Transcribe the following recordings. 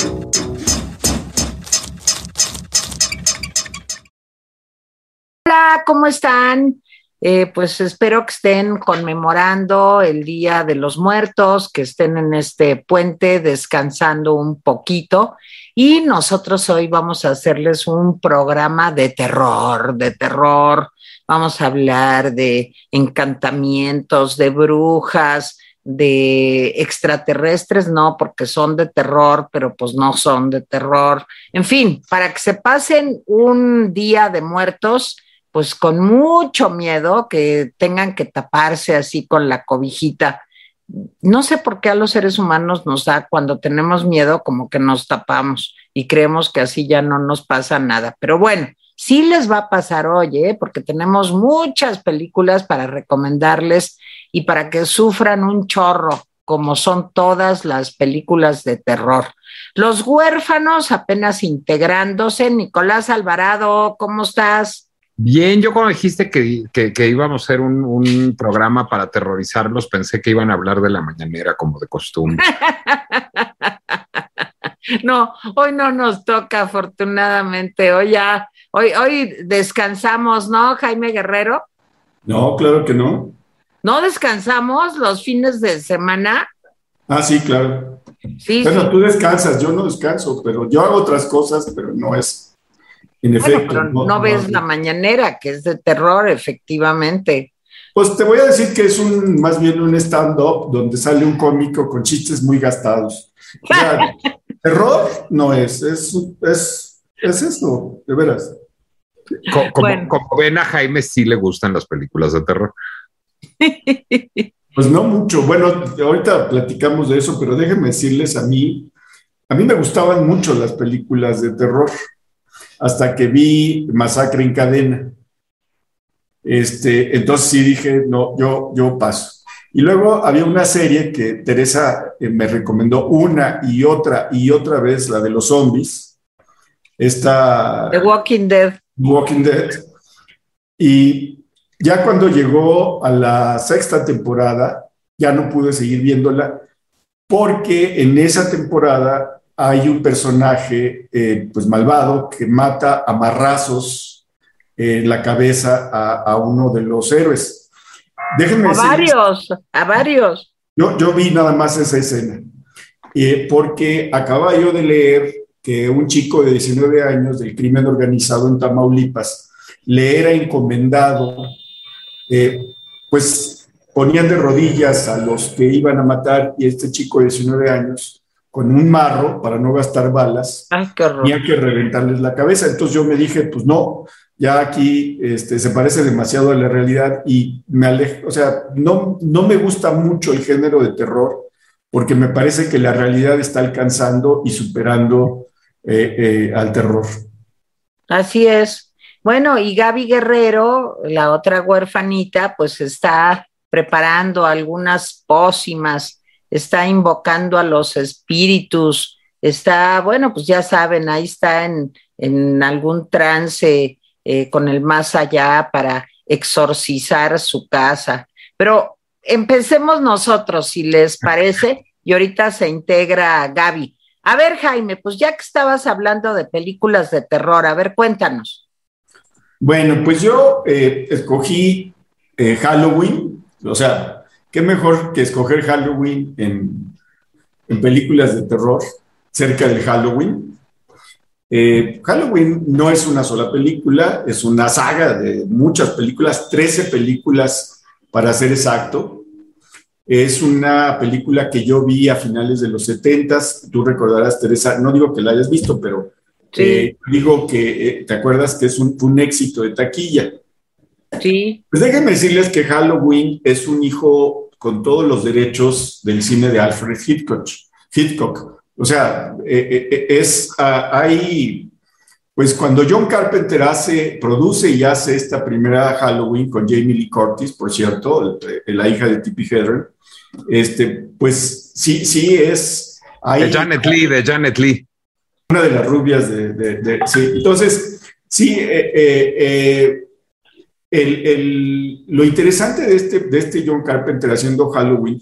Hola, ¿cómo están? Eh, pues espero que estén conmemorando el Día de los Muertos, que estén en este puente descansando un poquito. Y nosotros hoy vamos a hacerles un programa de terror, de terror. Vamos a hablar de encantamientos, de brujas, de extraterrestres, no, porque son de terror, pero pues no son de terror. En fin, para que se pasen un día de muertos pues con mucho miedo, que tengan que taparse así con la cobijita. No sé por qué a los seres humanos nos da cuando tenemos miedo como que nos tapamos y creemos que así ya no nos pasa nada. Pero bueno, sí les va a pasar hoy, porque tenemos muchas películas para recomendarles y para que sufran un chorro, como son todas las películas de terror. Los huérfanos apenas integrándose. Nicolás Alvarado, ¿cómo estás? Bien, yo cuando dijiste que, íbamos a hacer un, programa para aterrorizarlos, pensé que iban a hablar de la mañanera como de costumbre. no, hoy no nos toca, afortunadamente. Hoy ya, hoy, hoy descansamos, ¿no, Jaime Guerrero? No, claro que no. ¿No descansamos los fines de semana? Ah, sí, claro. Sí, bueno, tú descansas, yo no descanso, pero yo hago otras cosas, pero no es en efecto. no, ves la mañanera, que es de terror, efectivamente. Pues te voy a decir que es un más bien un stand-up donde sale un cómico con chistes muy gastados. terror no es, es, es, es eso, de veras. Como, como, ven a Jaime, sí le gustan las películas de terror. Pues no mucho. Bueno, ahorita platicamos de eso, pero déjenme decirles a mí, a mí me gustaban mucho las películas de terror hasta que vi Masacre en Cadena. Este, entonces sí dije, no, yo, yo paso. Y luego había una serie que Teresa eh, me recomendó una y otra y otra vez, la de los zombies. Esta... The Walking Dead. Walking Dead. Y ya cuando llegó a la sexta temporada, ya no pude seguir viéndola porque en esa temporada hay un personaje eh, pues malvado que mata a marrazos en la cabeza a, uno de los héroes. Déjenme a varios, a varios. Yo, yo vi nada más esa escena, eh, porque acababa yo de leer que un chico de 19 años del crimen organizado en Tamaulipas le era encomendado, eh, pues ponían de rodillas a los que iban a matar y este chico de 19 años con un marro para no gastar balas, Ay, tenía que reventarles la cabeza. Entonces yo me dije, pues no, ya aquí este, se parece demasiado a la realidad y me alejo, o sea, no, no me gusta mucho el género de terror porque me parece que la realidad está alcanzando y superando eh, eh, al terror. Así es. Bueno, y Gaby Guerrero, la otra huerfanita, pues está preparando algunas pócimas está invocando a los espíritus, está, bueno, pues ya saben, ahí está en, algún trance eh, con el más allá para exorcizar su casa. Pero empecemos nosotros, si les parece, y ahorita se integra Gaby. A ver, Jaime, pues ya que estabas hablando de películas de terror, a ver, cuéntanos. Bueno, pues yo eh, escogí eh, Halloween, o sea, qué mejor que escoger Halloween en, películas de terror cerca del Halloween. Eh, Halloween no es una sola película, es una saga de muchas películas, 13 películas para ser exacto. Es una película que yo vi a finales de los 70 Tú recordarás, Teresa, no digo que la hayas visto, pero eh, digo que eh, te acuerdas que es un, un éxito de taquilla. Sí. Pues déjenme decirles que Halloween es un hijo con todos los derechos del cine de Alfred Hitchcock. Hitchcock. O sea, eh, es, ah, hay, pues cuando John Carpenter hace, produce y hace esta primera Halloween con Jamie Lee Curtis, por cierto, la hija de Tippi Hedren, este, pues sí, sí es... de Janet Lee, de Janet Lee. Una de las rubias de... sí, entonces, sí, eh, el, lo interesante de este, de este John Carpenter haciendo Halloween,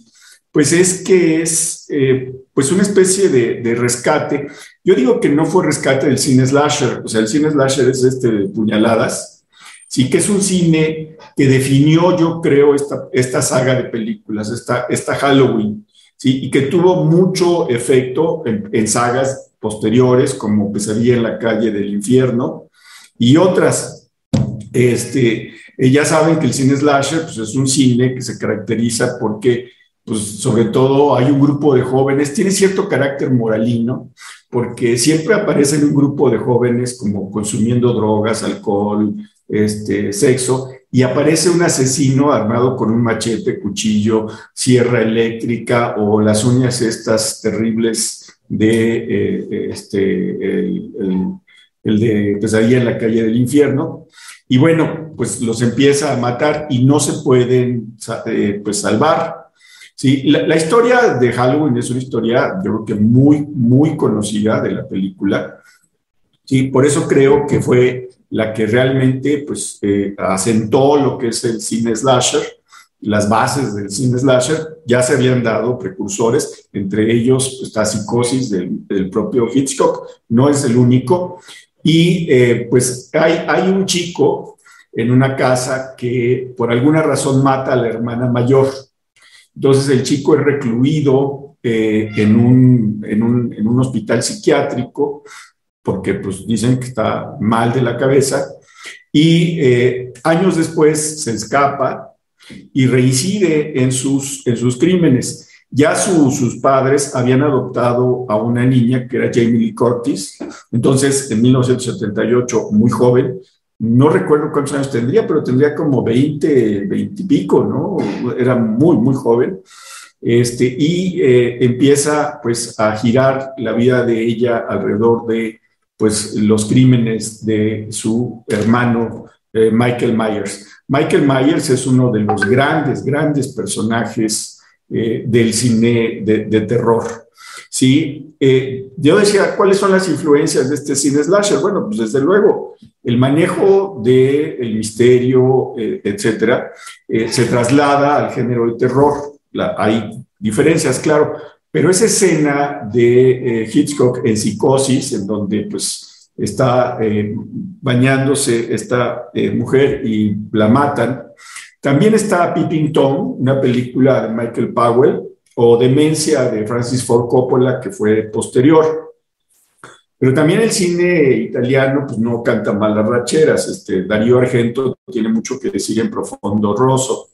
pues es que es eh, pues una especie de, de, rescate. Yo digo que no fue rescate del cine slasher, o sea, el cine slasher es este de puñaladas, sí que es un cine que definió, yo creo, esta, esta saga de películas, esta, esta Halloween, sí, y que tuvo mucho efecto en, en sagas posteriores como Pesadilla en la calle del infierno y otras. Este, eh, ya saben que el cine slasher pues, es un cine que se caracteriza porque, pues, sobre todo, hay un grupo de jóvenes, tiene cierto carácter moralino, porque siempre aparecen un grupo de jóvenes como consumiendo drogas, alcohol, este, sexo, y aparece un asesino armado con un machete, cuchillo, sierra eléctrica o las uñas estas terribles de eh, este, el, pesadilla en la calle del infierno. Y bueno, pues los empieza a matar y no se pueden eh, pues salvar. Sí, la, historia de Halloween es una historia, yo creo que muy, muy conocida de la película. Sí, por eso creo que fue la que realmente pues eh, asentó lo que es el cine slasher, las bases del cine slasher, ya se habían dado precursores, entre ellos está Psicosis del, del propio Hitchcock, no es el único, y eh, pues hay, hay un chico en una casa que por alguna razón mata a la hermana mayor. Entonces el chico es recluido eh, en, un, en, un, en, un, hospital psiquiátrico porque pues dicen que está mal de la cabeza y eh, años después se escapa y reincide en sus, en sus crímenes. Ya su, sus padres habían adoptado a una niña que era Jamie Lee Curtis, entonces en 1978, muy joven, no recuerdo cuántos años tendría, pero tendría como 20, 20 y pico, ¿no? Era muy, muy joven. Este, y eh, empieza pues a girar la vida de ella alrededor de pues los crímenes de su hermano eh, Michael Myers. Michael Myers es uno de los grandes, grandes personajes eh, del cine de, de terror. Sí, eh, yo decía, ¿cuáles son las influencias de este cine slasher? Bueno, pues desde luego, el manejo del el misterio, etcétera, se traslada al género de terror. Hay diferencias, claro, pero esa escena de Hitchcock en psicosis, en donde pues está bañándose esta mujer y la matan, también está Peeping Tom, una película de Michael Powell, o Demencia de Francis Ford Coppola, que fue posterior. Pero también el cine italiano pues, no canta mal las racheras. Este, Darío Argento tiene mucho que decir en Profondo Rosso.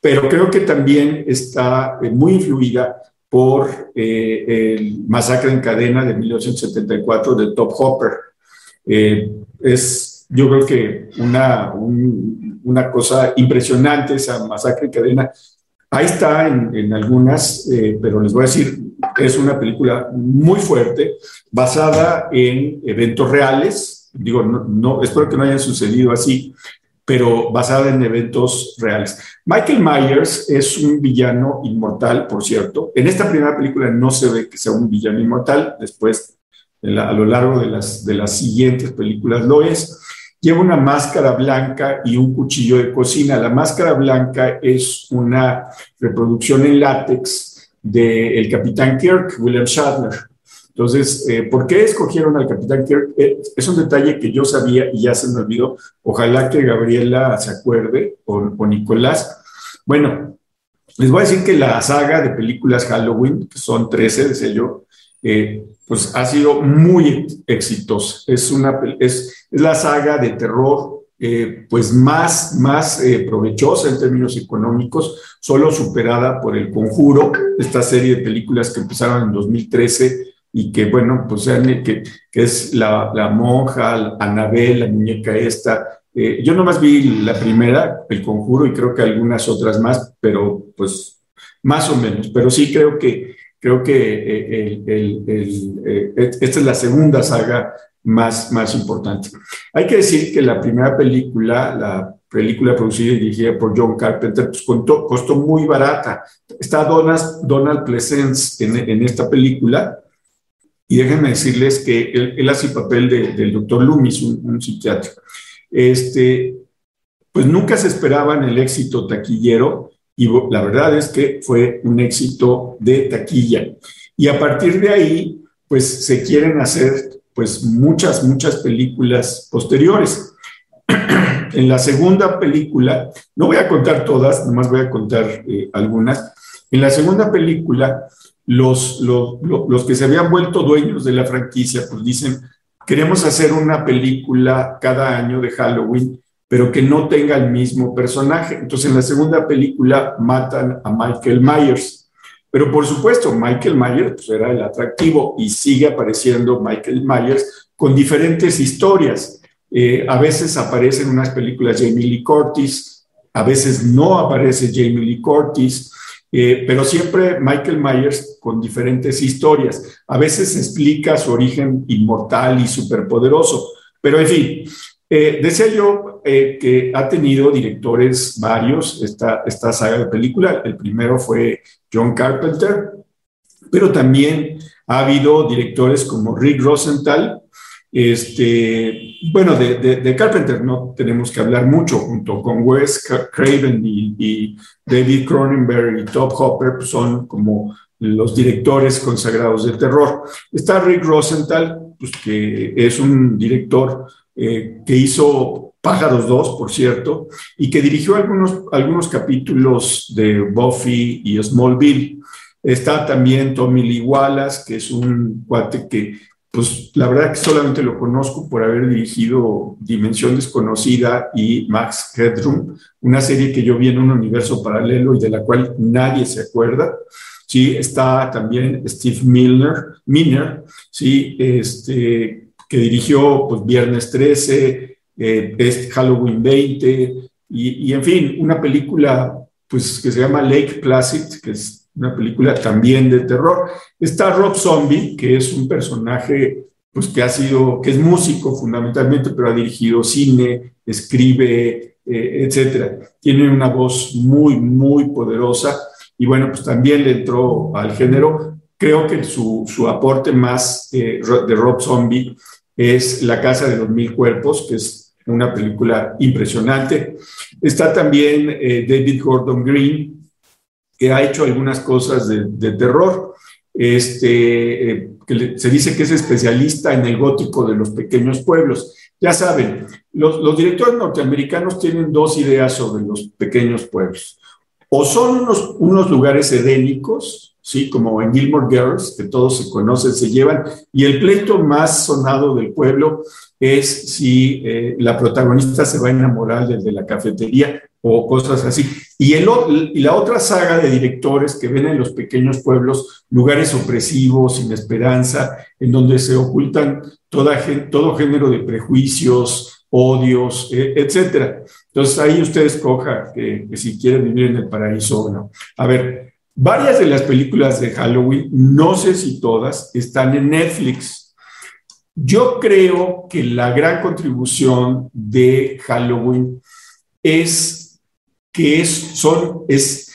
Pero creo que también está eh, muy influida por eh, el Masacre en Cadena de 1974 de Top Hopper. Eh, es yo creo que una, un, una cosa impresionante esa masacre en cadena. Ahí está en, en algunas, eh, pero les voy a decir, es una película muy fuerte, basada en eventos reales. Digo, no, no, espero que no hayan sucedido así, pero basada en eventos reales. Michael Myers es un villano inmortal, por cierto. En esta primera película no se ve que sea un villano inmortal, después a lo largo de las, de las siguientes películas lo es. Lleva una máscara blanca y un cuchillo de cocina. La máscara blanca es una reproducción en látex del el Capitán Kirk, William Shatner. Entonces, eh, ¿por qué escogieron al Capitán Kirk? Eh, es un detalle que yo sabía y ya se me olvidó. Ojalá que Gabriela se acuerde o, Nicolás. Bueno, les voy a decir que la saga de películas Halloween, que son 13, decía yo, eh, pues ha sido muy exitosa. Es, una, es, la saga de terror pues más, más provechosa en términos económicos, solo superada por El Conjuro, esta serie de películas que empezaron en 2013 y que, bueno, pues que, que es la, la monja, Anabel, la muñeca esta. Eh, yo nomás vi la primera, El Conjuro, y creo que algunas otras más, pero pues más o menos, pero sí creo que Creo que eh, el, el, el, eh, esta es la segunda saga más, más importante. Hay que decir que la primera película, la película producida y dirigida por John Carpenter, pues costó, costó muy barata. Está Donald, Donald Pleasence en, en, esta película. Y déjenme decirles que él, él hace el papel de, del doctor Loomis, un, un psiquiatra. Este, pues nunca se esperaban el éxito taquillero y la verdad es que fue un éxito de taquilla. Y a partir de ahí, pues se quieren hacer pues muchas, muchas películas posteriores. en la segunda película, no voy a contar todas, nomás voy a contar eh, algunas. En la segunda película, los, los, los, que se habían vuelto dueños de la franquicia, pues dicen, queremos hacer una película cada año de Halloween, pero que no tenga el mismo personaje. Entonces, en la segunda película matan a Michael Myers. Pero por supuesto, Michael Myers pues, era el atractivo y sigue apareciendo Michael Myers con diferentes historias. Eh, a veces aparece en unas películas Jamie Lee Curtis, a veces no aparece Jamie Lee Curtis, eh, pero siempre Michael Myers con diferentes historias. A veces explica su origen inmortal y superpoderoso. Pero en fin, eh, decía yo eh, que ha tenido directores varios esta, esta saga de película. El primero fue John Carpenter, pero también ha habido directores como Rick Rosenthal. Este, bueno, de, Carpenter no tenemos que hablar mucho, junto con Wes Craven y, David Cronenberg y Top Hopper, pues son como los directores consagrados del terror. Está Rick Rosenthal, pues, que es un director eh, que hizo Pájaros 2, por cierto, y que dirigió algunos, algunos capítulos de Buffy y Smallville. Está también Tommy Lee Wallace, que es un cuate que, pues la verdad que solamente lo conozco por haber dirigido Dimensión Desconocida y Max Headroom, una serie que yo vi en un universo paralelo y de la cual nadie se acuerda. Sí, está también Steve Milner, Miner, sí, este, que dirigió pues, Viernes 13, eh, Halloween 20, y, en fin, una película pues, que se llama Lake Placid, que es una película también de terror. Está Rob Zombie, que es un personaje pues, que ha sido, que es músico fundamentalmente, pero ha dirigido cine, escribe, eh, etcétera. Tiene una voz muy, muy poderosa y bueno, pues también le entró al género. Creo que su, su aporte más eh, de Rob Zombie es La Casa de los Mil Cuerpos, que es una película impresionante. Está también eh, David Gordon Green, que ha hecho algunas cosas de, terror. Este, eh, que se dice que es especialista en el gótico de los pequeños pueblos. Ya saben, los, directores norteamericanos tienen dos ideas sobre los pequeños pueblos. O son unos, unos lugares edénicos, ¿sí? Como en Gilmore Girls, que todos se conocen, se llevan, y el pleito más sonado del pueblo es si eh, la protagonista se va a enamorar del de la cafetería o cosas así. Y, el, y la otra saga de directores que ven en los pequeños pueblos lugares opresivos, sin esperanza, en donde se ocultan toda, todo género de prejuicios, odios, e, etcétera. Entonces ahí usted escoja que, si quiere vivir en el paraíso o no. A ver, Varias de las películas de Halloween, no sé si todas, están en Netflix. Yo creo que la gran contribución de Halloween es que es, son, es,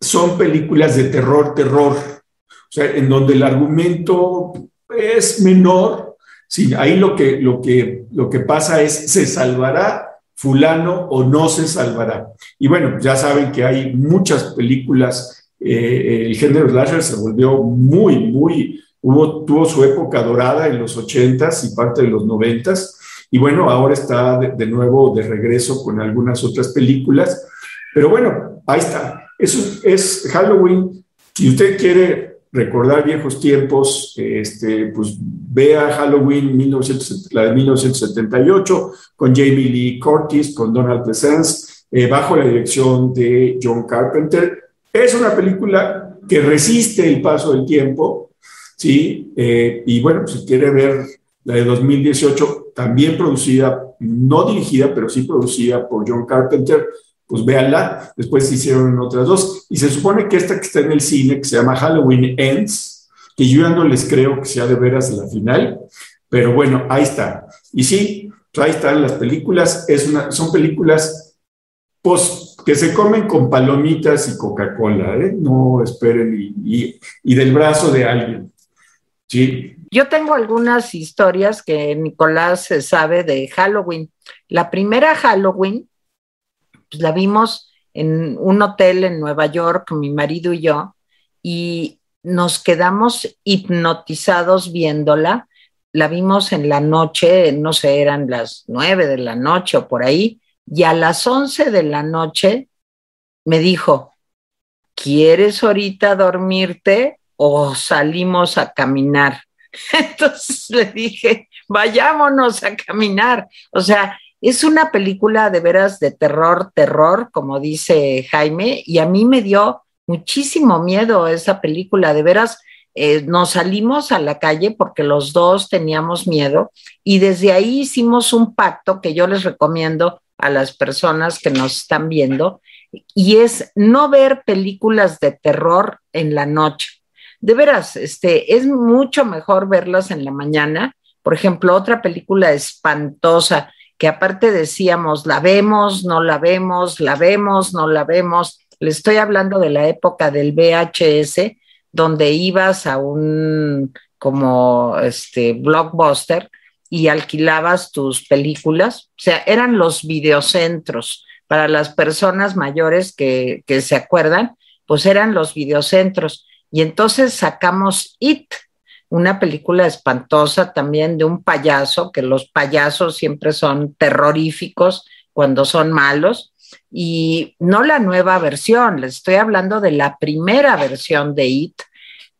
son películas de terror, terror, o sea, en donde el argumento es menor. Sí, ahí lo que, lo, que, lo que pasa es, ¿se salvará fulano o no se salvará? Y bueno, ya saben que hay muchas películas eh, el género slasher se volvió muy, muy, hubo, tuvo su época dorada en los 80s y parte de los 90s, y bueno, ahora está de, nuevo de regreso con algunas otras películas, pero bueno, ahí está. Eso es Halloween. Si usted quiere recordar viejos tiempos, este, pues vea Halloween 19, la de 1978 con Jamie Lee Curtis, con Donald Pleasence, eh, bajo la dirección de John Carpenter es una película que resiste el paso del tiempo, ¿sí? Eh, y bueno, si quiere ver la de 2018, también producida, no dirigida, pero sí producida por John Carpenter, pues véanla. Después hicieron otras dos. Y se supone que esta que está en el cine, que se llama Halloween Ends, que yo ya no les creo que sea de veras la final, pero bueno, ahí está. Y sí, ahí están las películas. Es una, son películas post que se comen con palomitas y Coca-Cola, ¿eh? no esperen y, del brazo de alguien. Sí. Yo tengo algunas historias que Nicolás sabe de Halloween. La primera Halloween pues, la vimos en un hotel en Nueva York, mi marido y yo, y nos quedamos hipnotizados viéndola. La vimos en la noche, no sé, eran las nueve de la noche o por ahí, y a las once de la noche me dijo, ¿quieres ahorita dormirte o salimos a caminar? Entonces le dije, vayámonos a caminar. O sea, es una película de veras de terror, terror, como dice Jaime, y a mí me dio muchísimo miedo esa película, de veras. Eh, nos salimos a la calle porque los dos teníamos miedo y desde ahí hicimos un pacto que yo les recomiendo a las personas que nos están viendo y es no ver películas de terror en la noche. De veras, este, es mucho mejor verlas en la mañana. Por ejemplo, otra película espantosa que aparte decíamos, la vemos, no la vemos, la vemos, no la vemos. Le estoy hablando de la época del VHS, donde ibas a un como este blockbuster y alquilabas tus películas. O sea, eran los videocentros. Para las personas mayores que, que se acuerdan, pues eran los videocentros. Y entonces sacamos IT, una película espantosa también de un payaso, que los payasos siempre son terroríficos cuando son malos, y no la nueva versión, les estoy hablando de la primera versión de It,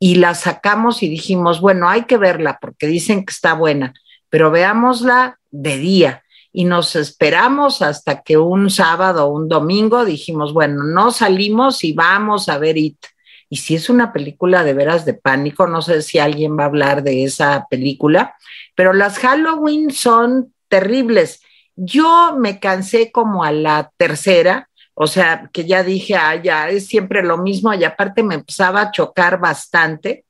y la sacamos y dijimos, bueno, hay que verla porque dicen que está buena, pero veámosla de día. Y nos esperamos hasta que un sábado o un domingo dijimos, bueno, no salimos y vamos a ver It y si es una película de veras de pánico, no sé si alguien va a hablar de esa película, pero las Halloween son terribles. Yo me cansé como a la tercera, o sea, que ya dije, ah, ya es siempre lo mismo, y aparte me empezaba a chocar bastante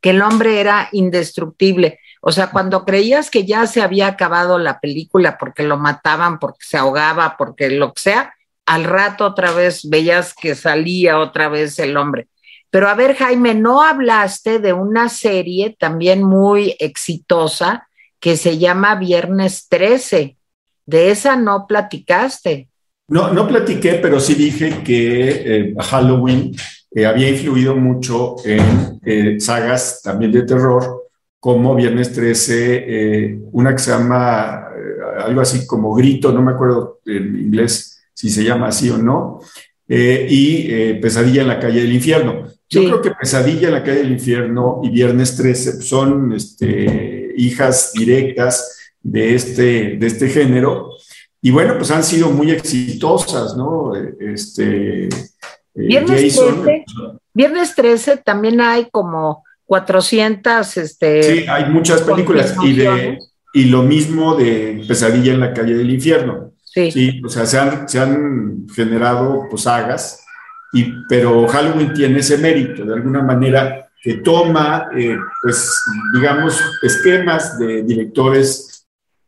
que el hombre era indestructible. O sea, cuando creías que ya se había acabado la película porque lo mataban, porque se ahogaba, porque lo que sea, al rato otra vez veías que salía otra vez el hombre. Pero a ver, Jaime, no hablaste de una serie también muy exitosa que se llama Viernes 13. De esa no platicaste. No, no platiqué, pero sí dije que eh, Halloween eh, había influido mucho en eh, sagas también de terror, como Viernes 13, una que se llama algo así como Grito, no me acuerdo en inglés, si se llama así o no, eh, y eh, Pesadilla en la calle del infierno. Yo creo que Pesadilla en la calle del infierno y Viernes 13 son este, hijas directas de este, de este género. Y bueno, pues han sido muy exitosas, ¿no? Este, eh, Viernes, 13, Viernes 13 también hay como 400. Este, sí, hay muchas películas. Y, de, y lo mismo de Pesadilla en la calle del infierno. Sí. o sea, se han, se han generado pues, sagas, y, pero Halloween tiene ese mérito, de alguna manera, que toma, eh, pues, digamos, esquemas de directores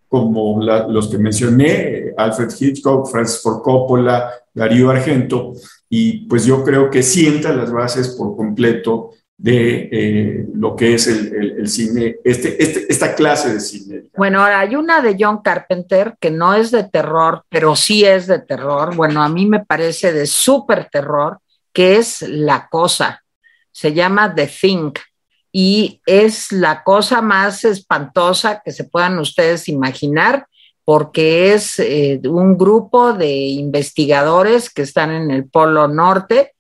como los que mencioné, Alfred Hitchcock, Francis Ford Coppola, Darío Argento, y pues yo creo que sienta las bases por completo de eh, lo que es el, cine, este, este, esta clase de cine. Bueno, ahora hay una de John Carpenter que no es de terror, pero sí es de terror. Bueno, a mí me parece de súper terror, que es La Cosa. Se llama The Thing y es la cosa más espantosa que se puedan ustedes imaginar porque es eh, un grupo de investigadores que están en el Polo Norte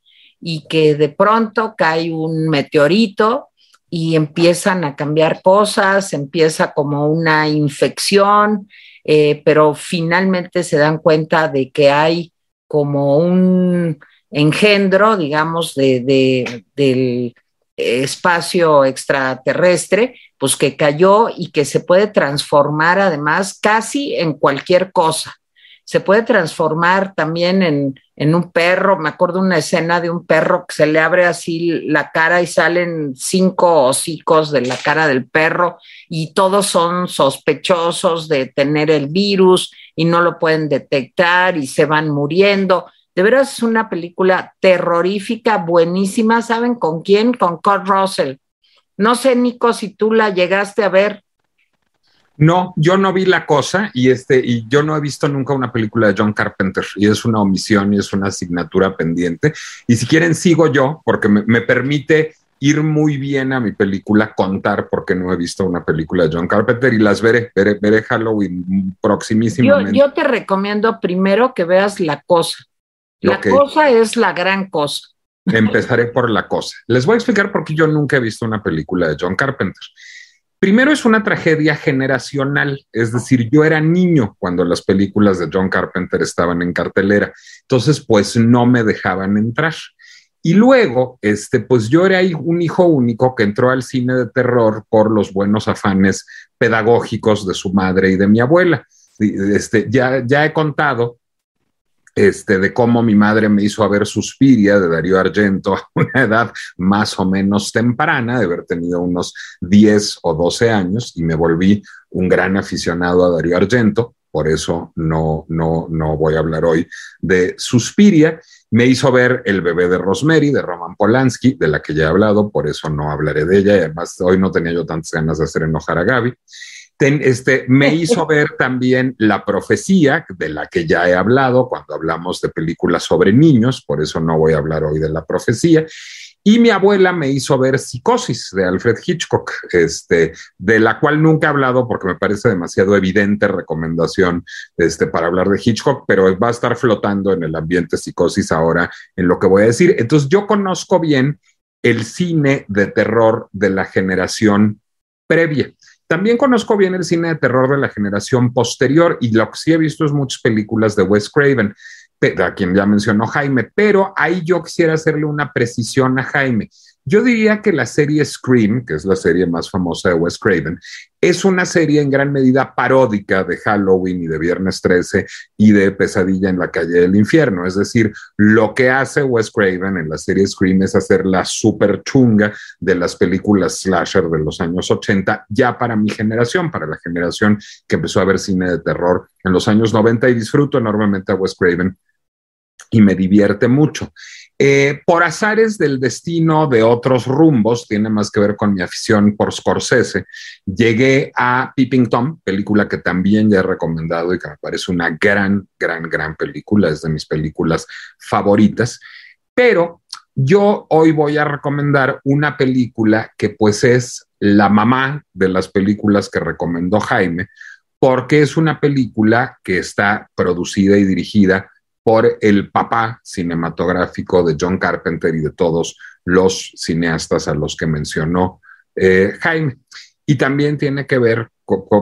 y que de pronto cae un meteorito y empiezan a cambiar cosas, empieza como una infección, eh, pero finalmente se dan cuenta de que hay como un engendro, digamos, de, del espacio extraterrestre, pues que cayó y que se puede transformar además casi en cualquier cosa. Se puede transformar también en, un perro. Me acuerdo una escena de un perro que se le abre así la cara y salen cinco hocicos de la cara del perro y todos son sospechosos de tener el virus y no lo pueden detectar y se van muriendo. De veras es una película terrorífica, buenísima. ¿Saben con quién? Con Kurt Russell. No sé, Nico, si tú la llegaste a ver. No, yo no vi la cosa y este y yo no he visto nunca una película de John Carpenter y es una omisión y es una asignatura pendiente. Y si quieren sigo yo porque me, me permite ir muy bien a mi película, contar porque no he visto una película de John Carpenter y las veré, veré, veré Halloween proximísimamente. Yo, yo, te recomiendo primero que veas La Cosa. La okay. Cosa es la gran cosa. Empezaré por La Cosa. Les voy a explicar por qué yo nunca he visto una película de John Carpenter. Primero es una tragedia generacional, es decir, yo era niño cuando las películas de John Carpenter estaban en cartelera, entonces pues no me dejaban entrar. Y luego, este, pues yo era un hijo único que entró al cine de terror por los buenos afanes pedagógicos de su madre y de mi abuela. Este, ya, ya he contado este, de cómo mi madre me hizo ver Suspiria de Darío Argento a una edad más o menos temprana, de haber tenido unos 10 o 12 años, y me volví un gran aficionado a Darío Argento. Por eso no, no, no voy a hablar hoy de Suspiria. Me hizo ver El bebé de Rosemary de Roman Polanski, de la que ya he hablado, por eso no hablaré de ella. Y además, hoy no tenía yo tantas ganas de hacer enojar a Gaby. Este, me hizo ver también La Profecía, de la que ya he hablado cuando hablamos de películas sobre niños, por eso no voy a hablar hoy de La Profecía. Y mi abuela me hizo ver Psicosis de Alfred Hitchcock, este, de la cual nunca he hablado porque me parece demasiado evidente recomendación este, para hablar de Hitchcock, pero va a estar flotando en el ambiente Psicosis ahora en lo que voy a decir. Entonces yo conozco bien el cine de terror de la generación previa. También conozco bien el cine de terror de la generación posterior y lo que sí he visto es muchas películas de Wes Craven, a quien ya mencionó Jaime, pero ahí yo quisiera hacerle una precisión a Jaime. Yo diría que la serie Scream, que es la serie más famosa de Wes Craven, es una serie en gran medida paródica de Halloween y de Viernes 13 y de Pesadilla en la calle del infierno. Es decir, lo que hace Wes Craven en la serie Scream es hacer la super chunga de las películas slasher de los años 80, ya para mi generación, para la generación que empezó a ver cine de terror en los años 90 y disfruto enormemente a Wes Craven y me divierte mucho. Eh, por azares del destino de otros rumbos, tiene más que ver con mi afición por Scorsese, llegué a Peeping Tom, película que también ya he recomendado y que me parece una gran, gran, gran película, es de mis películas favoritas, pero yo hoy voy a recomendar una película que pues es la mamá de las películas que recomendó Jaime, porque es una película que está producida y dirigida por el papá cinematográfico de John Carpenter y de todos los cineastas a los que mencionó eh, Jaime. Y también tiene que ver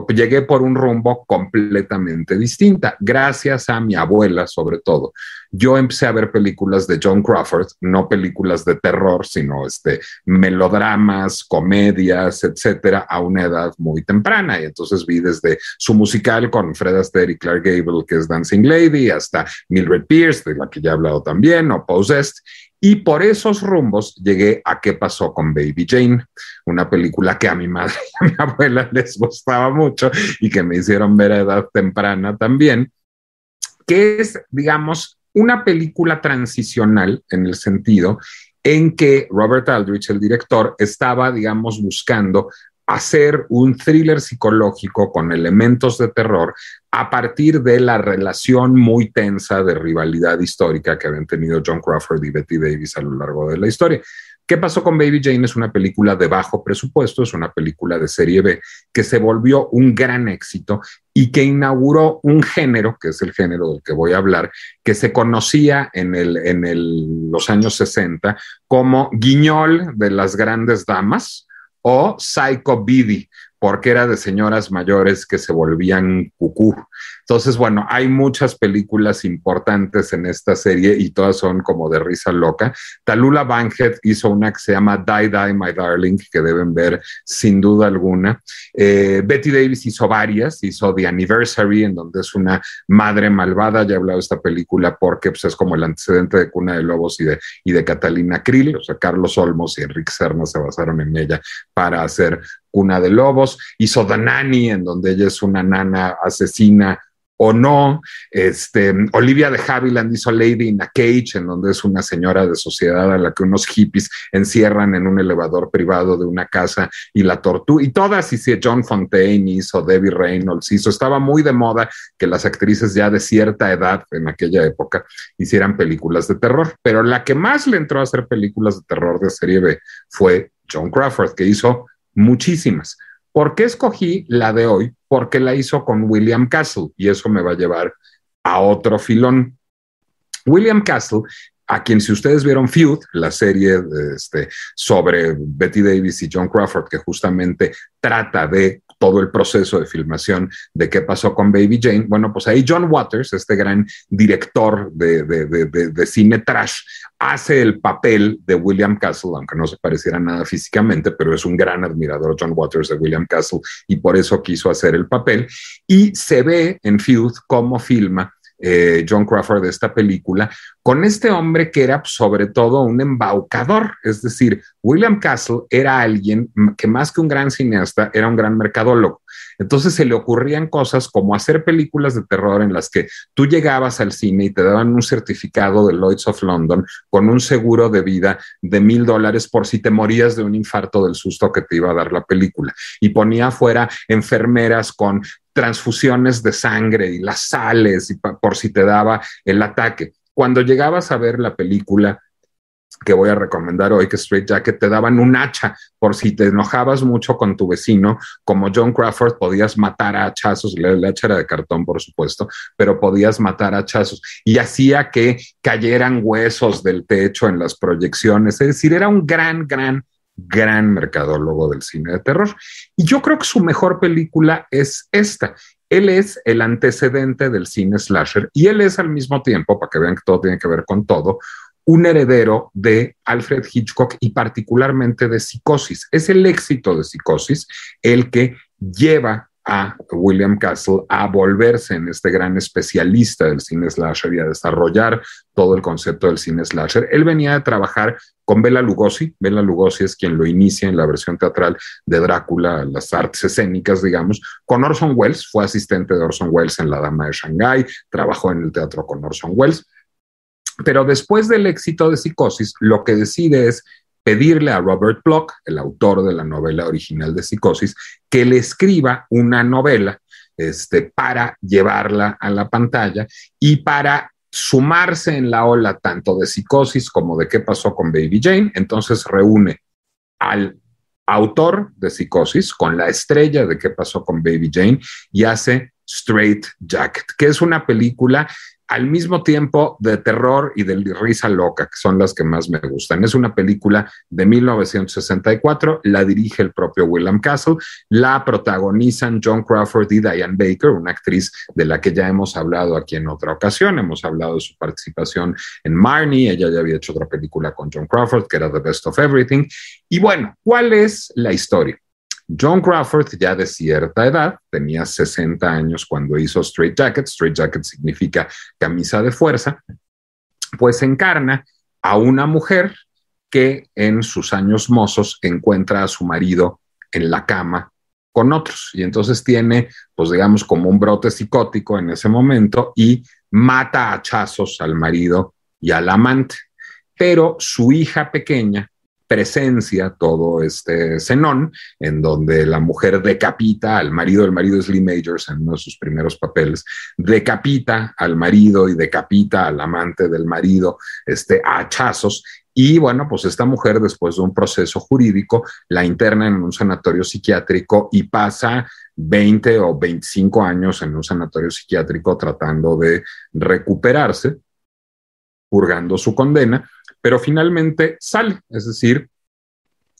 llegué por un rumbo completamente distinta, gracias a mi abuela sobre todo. Yo empecé a ver películas de John Crawford, no películas de terror, sino este, melodramas, comedias, etcétera, a una edad muy temprana. Y entonces vi desde su musical con Fred Astaire y Clark Gable, que es Dancing Lady, hasta Mildred Pierce, de la que ya he hablado también, o Possessed. Y por esos rumbos llegué a qué pasó con Baby Jane, una película que a mi madre y a mi abuela les gustaba mucho y que me hicieron ver a edad temprana también, que es, digamos, una película transicional en el sentido en que Robert Aldrich, el director, estaba, digamos, buscando hacer un thriller psicológico con elementos de terror a partir de la relación muy tensa de rivalidad histórica que habían tenido John Crawford y Betty Davis a lo largo de la historia. ¿Qué pasó con Baby Jane? Es una película de bajo presupuesto, es una película de serie B que se volvió un gran éxito y que inauguró un género, que es el género del que voy a hablar, que se conocía en, el, en el, los años 60 como guiñol de las grandes damas, o Psycho Biddy, porque era de señoras mayores que se volvían cucú. Entonces, bueno, hay muchas películas importantes en esta serie y todas son como de risa loca. Talula Bankhead hizo una que se llama Die Die My Darling, que deben ver sin duda alguna. Eh, Betty Davis hizo varias, hizo The Anniversary, en donde es una madre malvada. Ya he hablado de esta película porque pues, es como el antecedente de Cuna de Lobos y de, y de Catalina Krill. O sea, Carlos Olmos y Enrique Serna se basaron en ella para hacer Cuna de Lobos. Hizo The Nanny, en donde ella es una nana asesina o no. Este, Olivia de Havilland hizo Lady in a Cage, en donde es una señora de sociedad a la que unos hippies encierran en un elevador privado de una casa y la torturan. Y todas hizo John Fontaine hizo, Debbie Reynolds hizo. Estaba muy de moda que las actrices ya de cierta edad en aquella época hicieran películas de terror. Pero la que más le entró a hacer películas de terror de serie B fue John Crawford, que hizo muchísimas. ¿Por qué escogí la de hoy? Porque la hizo con William Castle y eso me va a llevar a otro filón. William Castle, a quien si ustedes vieron Feud, la serie este, sobre Betty Davis y John Crawford, que justamente trata de todo el proceso de filmación de qué pasó con Baby Jane. Bueno, pues ahí John Waters, este gran director de, de, cine trash, hace el papel de William Castle, aunque no se pareciera nada físicamente, pero es un gran admirador John Waters de William Castle y por eso quiso hacer el papel. Y se ve en Feud cómo filma eh, John Crawford de esta película, con este hombre que era sobre todo un embaucador, es decir, William Castle era alguien que más que un gran cineasta, era un gran mercadólogo. Entonces se le ocurrían cosas como hacer películas de terror en las que tú llegabas al cine y te daban un certificado de Lloyds of London con un seguro de vida de mil dólares por si te morías de un infarto del susto que te iba a dar la película. Y ponía afuera enfermeras con transfusiones de sangre y las sales y por si te daba el ataque. Cuando llegabas a ver la película que voy a recomendar hoy, que Straight Jacket, te daban un hacha por si te enojabas mucho con tu vecino, como John Crawford, podías matar a hachazos, el hacha era de cartón, por supuesto, pero podías matar a hachazos y hacía que cayeran huesos del techo en las proyecciones, es decir, era un gran, gran gran mercadólogo del cine de terror. Y yo creo que su mejor película es esta. Él es el antecedente del cine slasher y él es al mismo tiempo, para que vean que todo tiene que ver con todo, un heredero de Alfred Hitchcock y particularmente de Psicosis. Es el éxito de Psicosis el que lleva a William Castle a volverse en este gran especialista del cine slasher y a desarrollar todo el concepto del cine slasher. Él venía de trabajar con Bela Lugosi. Bela Lugosi es quien lo inicia en la versión teatral de Drácula, las artes escénicas, digamos. Con Orson Welles, fue asistente de Orson Welles en La Dama de Shanghái, trabajó en el teatro con Orson Welles. Pero después del éxito de Psicosis, lo que decide es pedirle a Robert Bloch, el autor de la novela original de Psicosis, que le escriba una novela este, para llevarla a la pantalla y para sumarse en la ola tanto de Psicosis como de qué pasó con Baby Jane. Entonces reúne al autor de Psicosis con la estrella de qué pasó con Baby Jane y hace Straight Jacket, que es una película al mismo tiempo de terror y de risa loca, que son las que más me gustan. Es una película de 1964, la dirige el propio William Castle, la protagonizan John Crawford y Diane Baker, una actriz de la que ya hemos hablado aquí en otra ocasión, hemos hablado de su participación en Marnie, ella ya había hecho otra película con John Crawford, que era The Best of Everything. Y bueno, ¿cuál es la historia? John Crawford, ya de cierta edad, tenía 60 años cuando hizo Straight Jacket, Straight Jacket significa camisa de fuerza, pues encarna a una mujer que en sus años mozos encuentra a su marido en la cama con otros. Y entonces tiene, pues digamos, como un brote psicótico en ese momento y mata a hachazos al marido y al amante. Pero su hija pequeña presencia todo este cenón, en donde la mujer decapita al marido, el marido es Lee Majors en uno de sus primeros papeles, decapita al marido y decapita al amante del marido este, a hachazos. Y bueno, pues esta mujer, después de un proceso jurídico, la interna en un sanatorio psiquiátrico y pasa 20 o 25 años en un sanatorio psiquiátrico tratando de recuperarse, purgando su condena pero finalmente sale, es decir,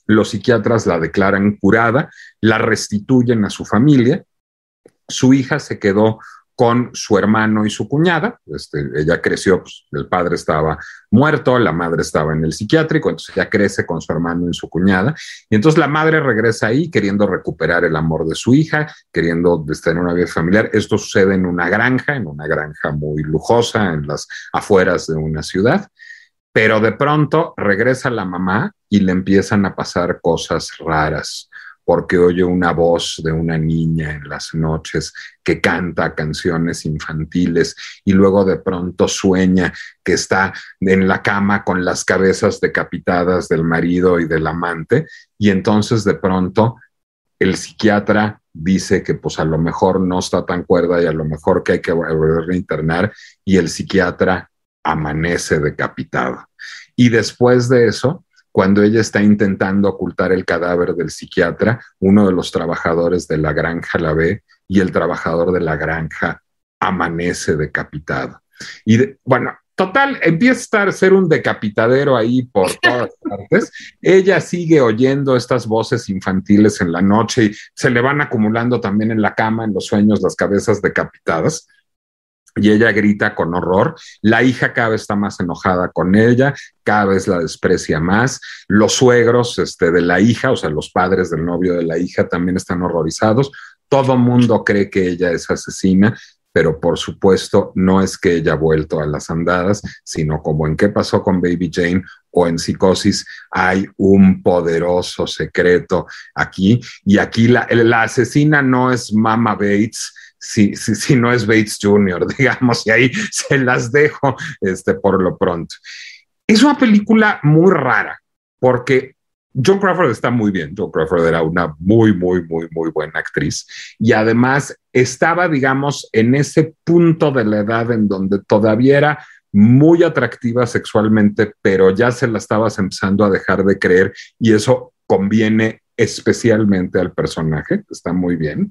los psiquiatras la declaran curada, la restituyen a su familia, su hija se quedó con su hermano y su cuñada. Este, ella creció, pues, el padre estaba muerto, la madre estaba en el psiquiátrico, entonces ella crece con su hermano y su cuñada. Y entonces la madre regresa ahí queriendo recuperar el amor de su hija, queriendo en una vida familiar. Esto sucede en una granja, en una granja muy lujosa, en las afueras de una ciudad pero de pronto regresa la mamá y le empiezan a pasar cosas raras, porque oye una voz de una niña en las noches que canta canciones infantiles y luego de pronto sueña que está en la cama con las cabezas decapitadas del marido y del amante y entonces de pronto el psiquiatra dice que pues a lo mejor no está tan cuerda y a lo mejor que hay que volver a internar y el psiquiatra amanece decapitado. Y después de eso, cuando ella está intentando ocultar el cadáver del psiquiatra, uno de los trabajadores de la granja la ve y el trabajador de la granja amanece decapitado. Y bueno, total, empieza a estar, ser un decapitadero ahí por todas partes. Ella sigue oyendo estas voces infantiles en la noche y se le van acumulando también en la cama, en los sueños, las cabezas decapitadas y ella grita con horror. La hija cada vez está más enojada con ella, cada vez la desprecia más. Los suegros este, de la hija, o sea, los padres del novio de la hija también están horrorizados. Todo mundo cree que ella es asesina, pero por supuesto no es que ella vuelto a las andadas, sino como en qué pasó con Baby Jane o en psicosis, hay un poderoso secreto aquí. Y aquí la asesina no es Mama Bates, si, si, no es Bates Jr., digamos, y ahí se las dejo este, por lo pronto. Es una película muy rara, porque John Crawford está muy bien. John Crawford era una muy, muy, muy, muy buena actriz. Y además estaba, digamos, en ese punto de la edad en donde todavía era muy atractiva sexualmente, pero ya se la estabas empezando a dejar de creer y eso conviene especialmente al personaje, está muy bien.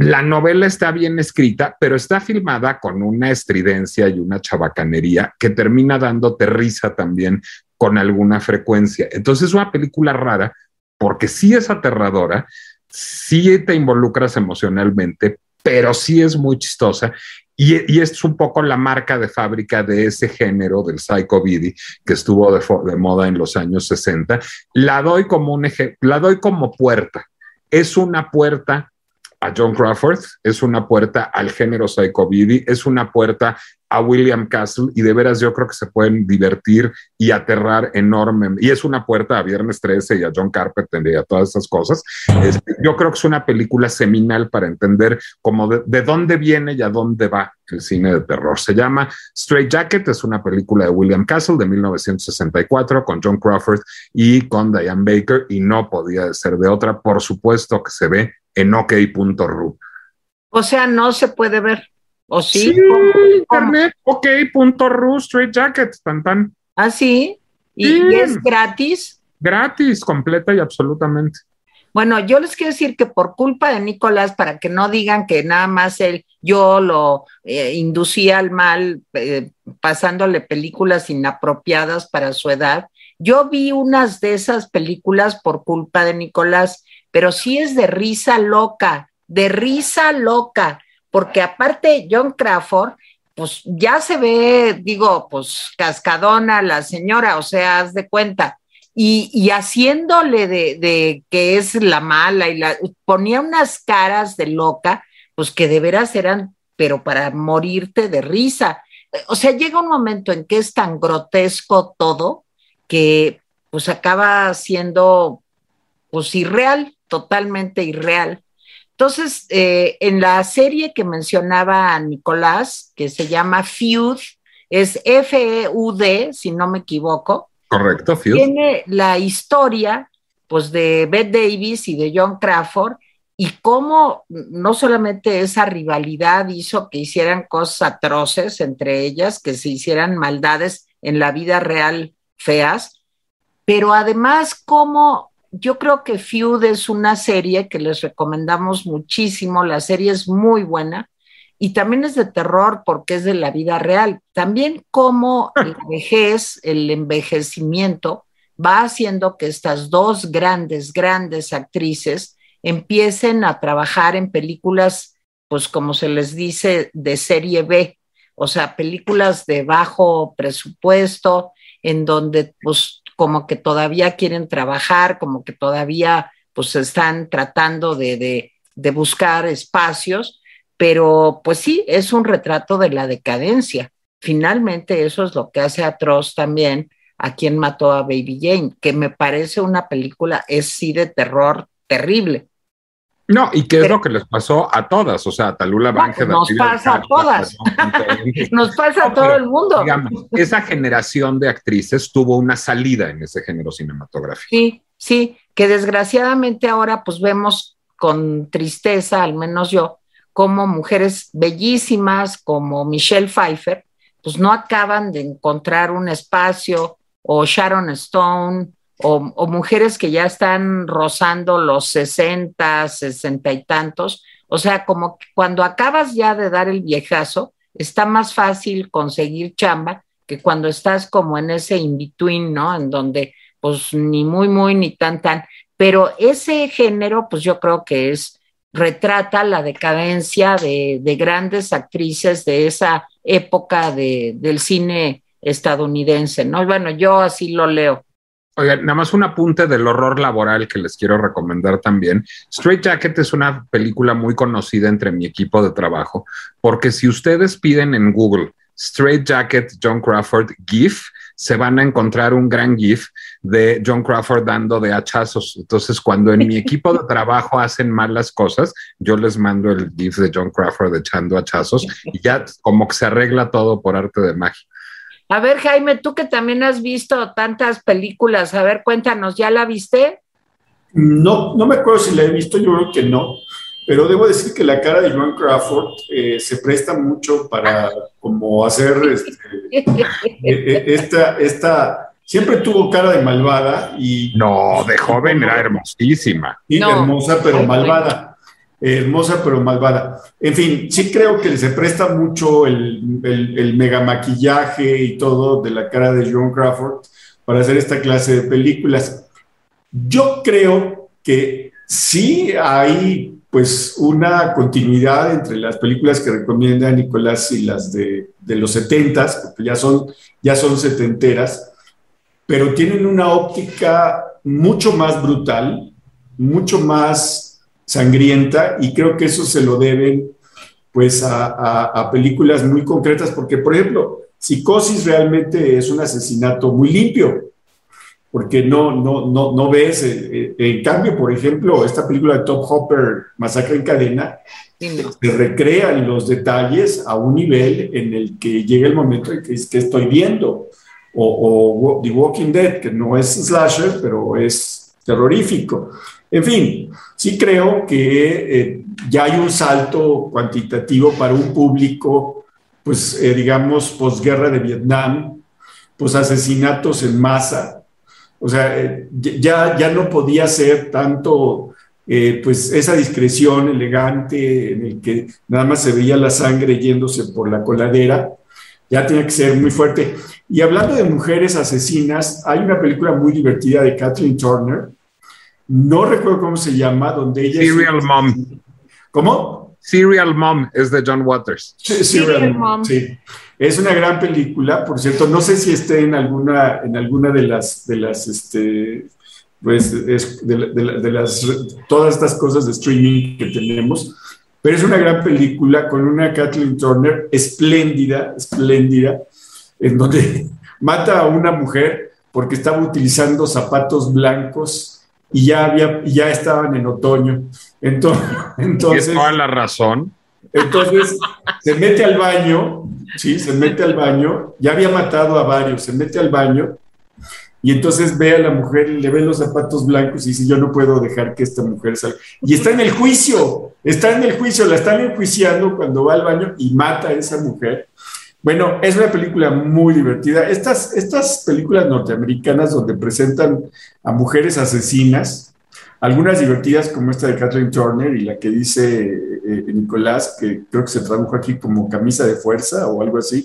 La novela está bien escrita, pero está filmada con una estridencia y una chabacanería que termina dándote risa también con alguna frecuencia. Entonces es una película rara porque sí es aterradora, sí te involucras emocionalmente, pero sí es muy chistosa y, es un poco la marca de fábrica de ese género del psycho que estuvo de, de, moda en los años 60. La doy como un la doy como puerta. Es una puerta a John Crawford, es una puerta al género psychobilly, es una puerta a William Castle y de veras yo creo que se pueden divertir y aterrar enormemente. Y es una puerta a Viernes 13 y a John Carpenter y a todas esas cosas. yo creo que es una película seminal para entender cómo de, dónde viene y a dónde va el cine de terror. Se llama Straight Jacket, es una película de William Castle de 1964 con John Crawford y con Diane Baker y no podía ser de otra. Por supuesto que se ve en ok.ru. O sea, no se puede ver. ¿O sí? sí internet, ok.ru, straight jacket, tan tan. ¿Ah, sí? ¿Y, es gratis? Gratis, completa y absolutamente. Bueno, yo les quiero decir que por culpa de Nicolás, para que no digan que nada más él, yo lo eh, inducía al mal eh, pasándole películas inapropiadas para su edad, yo vi unas de esas películas por culpa de Nicolás pero sí es de risa loca, de risa loca, porque aparte John Crawford, pues ya se ve, digo, pues cascadona la señora, o sea, haz de cuenta, y, haciéndole de, de, que es la mala y la ponía unas caras de loca, pues que de veras eran, pero para morirte de risa. O sea, llega un momento en que es tan grotesco todo que pues acaba siendo pues irreal, totalmente irreal. Entonces, eh, en la serie que mencionaba Nicolás, que se llama Feud, es F-E-U-D, si no me equivoco. Correcto, Feud. Tiene la historia, pues, de Beth Davis y de John Crawford, y cómo no solamente esa rivalidad hizo que hicieran cosas atroces entre ellas, que se hicieran maldades en la vida real feas, pero además cómo yo creo que Feud es una serie que les recomendamos muchísimo. La serie es muy buena y también es de terror porque es de la vida real. También como el vejez, el envejecimiento, va haciendo que estas dos grandes, grandes actrices empiecen a trabajar en películas, pues como se les dice, de serie B, o sea, películas de bajo presupuesto, en donde pues como que todavía quieren trabajar, como que todavía pues están tratando de, buscar espacios, pero pues sí, es un retrato de la decadencia. Finalmente eso es lo que hace atroz también a quien mató a Baby Jane, que me parece una película, es sí de terror terrible. No, y qué es lo que les pasó a todas, o sea, a Talula Bange. Nos pasa a todas. nos pasa a todo el mundo. Digamos, esa generación de actrices tuvo una salida en ese género cinematográfico. Sí, sí, que desgraciadamente ahora pues vemos con tristeza, al menos yo, como mujeres bellísimas como Michelle Pfeiffer, pues no acaban de encontrar un espacio, o Sharon Stone, o, mujeres que ya están rozando los 60, 60 y tantos. O sea, como cuando acabas ya de dar el viejazo, está más fácil conseguir chamba que cuando estás como en ese in-between, ¿no? En donde pues ni muy, muy, ni tan, tan. Pero ese género, pues yo creo que es, retrata la decadencia de, de grandes actrices de esa época de, del cine estadounidense, ¿no? Bueno, yo así lo leo. Oigan, nada más un apunte del horror laboral que les quiero recomendar también. Straight Jacket es una película muy conocida entre mi equipo de trabajo, porque si ustedes piden en Google Straight Jacket John Crawford GIF, se van a encontrar un gran GIF de John Crawford dando de hachazos. Entonces, cuando en mi equipo de trabajo hacen malas cosas, yo les mando el GIF de John Crawford echando hachazos y ya como que se arregla todo por arte de magia. A ver, Jaime, tú que también has visto tantas películas, a ver, cuéntanos, ¿ya la viste? No, no me acuerdo si la he visto, yo creo que no, pero debo decir que la cara de Joan Crawford eh, se presta mucho para como hacer este, eh, eh, esta, esta, siempre tuvo cara de malvada y... No, de joven era hermosísima. Sí, hermosa pero malvada hermosa pero malvada. En fin, sí creo que se presta mucho el, mega maquillaje y todo de la cara de John Crawford para hacer esta clase de películas. Yo creo que sí hay pues una continuidad entre las películas que recomienda Nicolás y las de, de los setentas, porque ya son, ya son setenteras, pero tienen una óptica mucho más brutal, mucho más sangrienta y creo que eso se lo deben pues a, películas muy concretas, porque por ejemplo, Psicosis realmente es un asesinato muy limpio, porque no, no, no, no ves, eh, eh, en cambio, por ejemplo, esta película de Top Hopper, Masacre en Cadena, se recrean los detalles a un nivel en el que llega el momento en que es que estoy viendo, o, o The Walking Dead, que no es slasher, pero es terrorífico. En fin, sí creo que eh, ya hay un salto cuantitativo para un público, pues eh, digamos, posguerra de Vietnam, pues asesinatos en masa. O sea, eh, ya, ya no podía ser tanto, pues esa discreción elegante en el que nada más se veía la sangre yéndose por la coladera, ya tenía que ser muy fuerte. Y hablando de mujeres asesinas, hay una película muy divertida de Kathleen Turner, no recuerdo cómo se llama, donde ella... Serial Mom. ¿Cómo? Serial Mom es de John Waters. Sí, Serial, Mom. Sí. Es una gran película, por cierto, no sé si esté en alguna, en alguna de las, de las, este, pues, de, las, todas estas cosas de streaming que tenemos, pero es una gran película con una Kathleen Turner espléndida, espléndida, en donde mata a una mujer porque estaba utilizando zapatos blancos y ya, había, ya estaban en otoño. Entonces, entonces toda la razón. Entonces se mete al baño, sí, se mete al baño, ya había matado a varios, se mete al baño y entonces ve a la mujer, le ve los zapatos blancos y dice, yo no puedo dejar que esta mujer salga. Y está en el juicio, está en el juicio, la están enjuiciando cuando va al baño y mata a esa mujer. Bueno, es una película muy divertida. Estas, estas películas norteamericanas donde presentan a mujeres asesinas, algunas divertidas como esta de Catherine Turner y la que dice eh, Nicolás, que creo que se tradujo aquí como camisa de fuerza o algo así,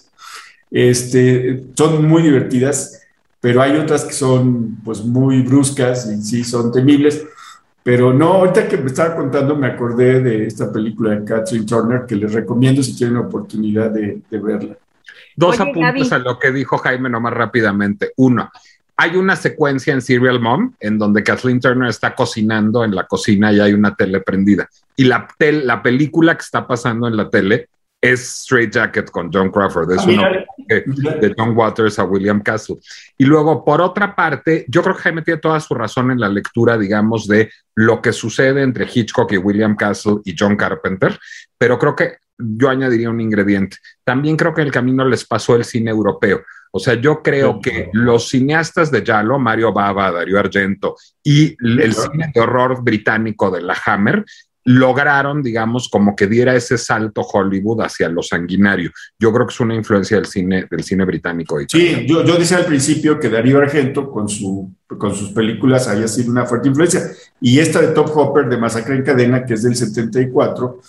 este, son muy divertidas, pero hay otras que son pues muy bruscas y sí son temibles. Pero no, ahorita que me estaba contando me acordé de esta película de Catherine Turner que les recomiendo si tienen la oportunidad de verla. Dos apuntes a lo que dijo Jaime nomás rápidamente. Uno, hay una secuencia en Serial Mom en donde Kathleen Turner está cocinando en la cocina y hay una tele prendida. Y la, la película que está pasando en la tele es Straight Jacket con John Crawford. Es, ah, de John Waters a William Castle. Y luego, por otra parte, yo creo que Jaime tiene toda su razón en la lectura, digamos, de lo que sucede entre Hitchcock y William Castle y John Carpenter, pero creo que yo añadiría un ingrediente. También creo que el camino les pasó el cine europeo. O sea, yo creo que los cineastas de Yalo, Mario Bava, Dario Argento y el cine de horror británico de la Hammer, lograron, digamos, como que diera ese salto Hollywood hacia lo sanguinario. Yo creo que es una influencia del cine, del cine británico. Sí, yo, yo, decía al principio que Darío Argento con, su, con sus películas había sido una fuerte influencia. Y esta de Top Hopper, de Masacre en Cadena, que es del 74,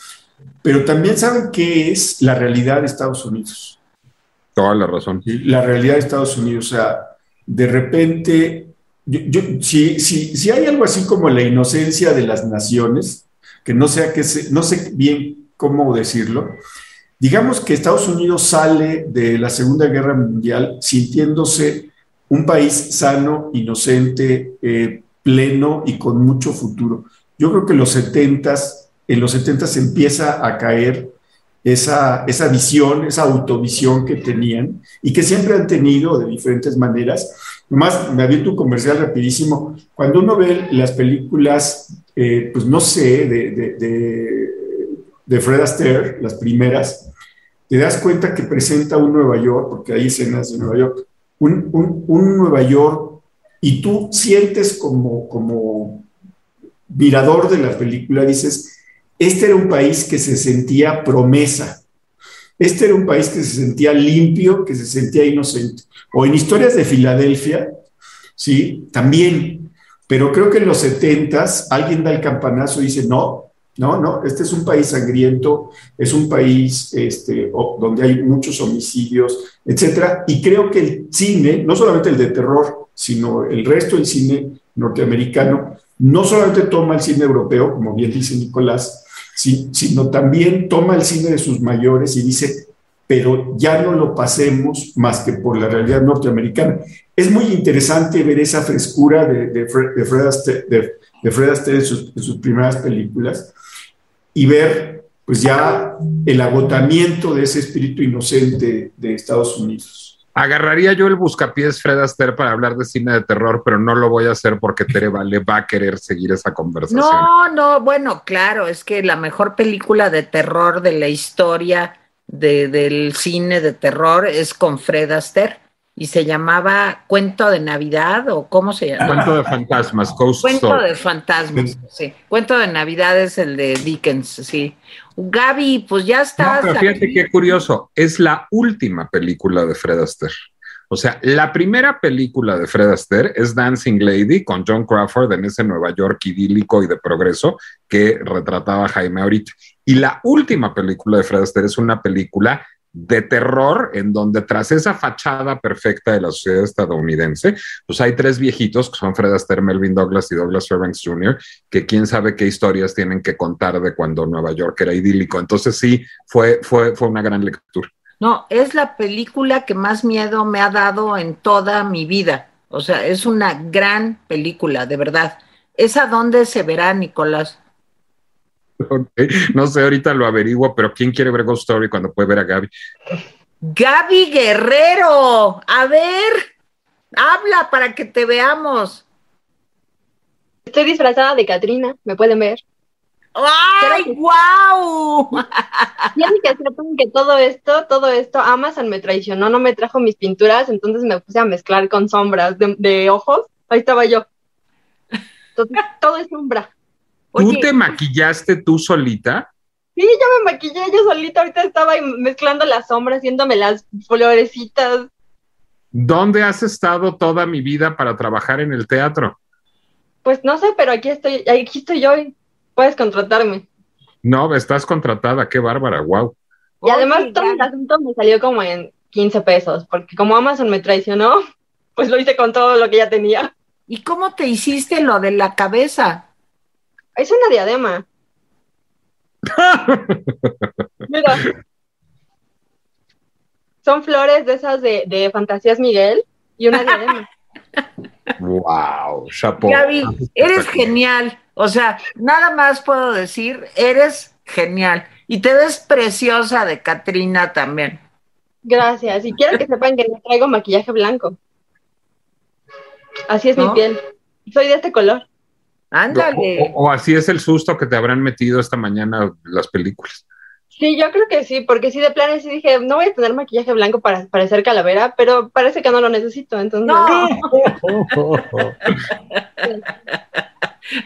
pero también saben qué es la realidad de Estados Unidos. Toda la razón. La realidad de Estados Unidos, o sea, de repente, yo, si, si, si, hay algo así como la inocencia de las naciones, que no, sea que no sé bien cómo decirlo, digamos que Estados Unidos sale de la Segunda Guerra Mundial sintiéndose un país sano, inocente, eh, pleno y con mucho futuro. Yo creo que los setentas, en los setentas empieza a caer esa, esa visión, esa autovisión que tenían y que siempre han tenido de diferentes maneras. Nomás me había tu comercial rapidísimo. Cuando uno ve las películas, eh, pues no sé, de, de, de, Fred Astaire, las primeras, te das cuenta que presenta un Nueva York, porque hay escenas de Nueva York, un, un, un Nueva York, y tú sientes como, como mirador de la película, dices, este era un país que se sentía promesa. Este era un país que se sentía limpio, que se sentía inocente. O en historias de Filadelfia, sí, también. Pero creo que en los setentas alguien da el campanazo y dice, no, no, no, este es un país sangriento, es un país este, donde hay muchos homicidios, etcétera. Y creo que el cine, no solamente el de terror, sino el resto del cine norteamericano, no solamente toma el cine europeo, como bien dice Nicolás, sino también toma el cine de sus mayores y dice, pero ya no lo pasemos más que por la realidad norteamericana. Es muy interesante ver esa frescura de, Fred, Astaire, en, sus, primeras películas y ver pues ya el agotamiento de ese espíritu inocente de Estados Unidos. Agarraría yo el buscapiés Fred Astaire para hablar de cine de terror, pero no lo voy a hacer porque Tere Vale va a querer seguir esa conversación. No, no, bueno, claro, es que la mejor película de terror de la historia del cine de terror es con Fred Astaire y se llamaba Cuento de Navidad o cómo se llama. Cuento de fantasmas, Ghost Cuento de fantasmas, sí. Cuento de Navidad es el de Dickens, sí. Gaby, pues ya está. No, fíjate qué curioso, es la última película de Fred Astaire. O sea, la primera película de Fred Astaire es Dancing Lady con John Crawford en ese Nueva York idílico y de progreso que retrataba Jaime ahorita. Y la última película de Fred Astaire es una película de terror en donde tras esa fachada perfecta de la sociedad estadounidense, pues hay tres viejitos que son Fred Astaire, Melvin Douglas y Douglas Fairbanks Jr., que quién sabe qué historias tienen que contar de cuando Nueva York era idílico. Entonces sí, fue, fue, fue una gran lectura. No, es la película que más miedo me ha dado en toda mi vida. O sea, es una gran película, de verdad. ¿Es a dónde se verá, Nicolás? No sé, ahorita lo averiguo, pero ¿quién quiere ver Ghost Story cuando puede ver a Gaby? Gaby Guerrero, a ver, habla para que te veamos. Estoy disfrazada de Katrina, me pueden ver. ¡Ay, wow! Tienen que sepan que todo esto, todo esto, Amazon me traicionó, no me trajo mis pinturas, entonces me puse a mezclar con sombras de, ojos. Ahí estaba yo. todo es sombra. ¿Tú te maquillaste tú solita? Sí, yo me maquillé yo solita. Ahorita estaba mezclando las sombras, haciéndome las florecitas. ¿Dónde has estado toda mi vida para trabajar en el teatro? Pues no sé, pero aquí estoy, aquí estoy yo. Puedes contratarme. No, estás contratada, qué bárbara, wow. Y además todo el asunto me salió como en 15 pesos, porque como Amazon me traicionó, pues lo hice con todo lo que ya tenía. ¿Y cómo te hiciste lo de la cabeza? Es una diadema. Mira. Son flores de esas de, de Fantasías Miguel y una diadema. Wow, chapo. Gaby, eres genial. O sea, nada más puedo decir, eres genial. Y te ves preciosa de Katrina también. Gracias. Y quiero que sepan que no traigo maquillaje blanco. Así es mi piel. Soy de este color. Ándale. O, o así es el susto que te habrán metido esta mañana las películas. Sí, yo creo que sí, porque sí de planes sí dije, no voy a tener maquillaje blanco para parecer calavera, pero parece que no lo necesito, entonces. No.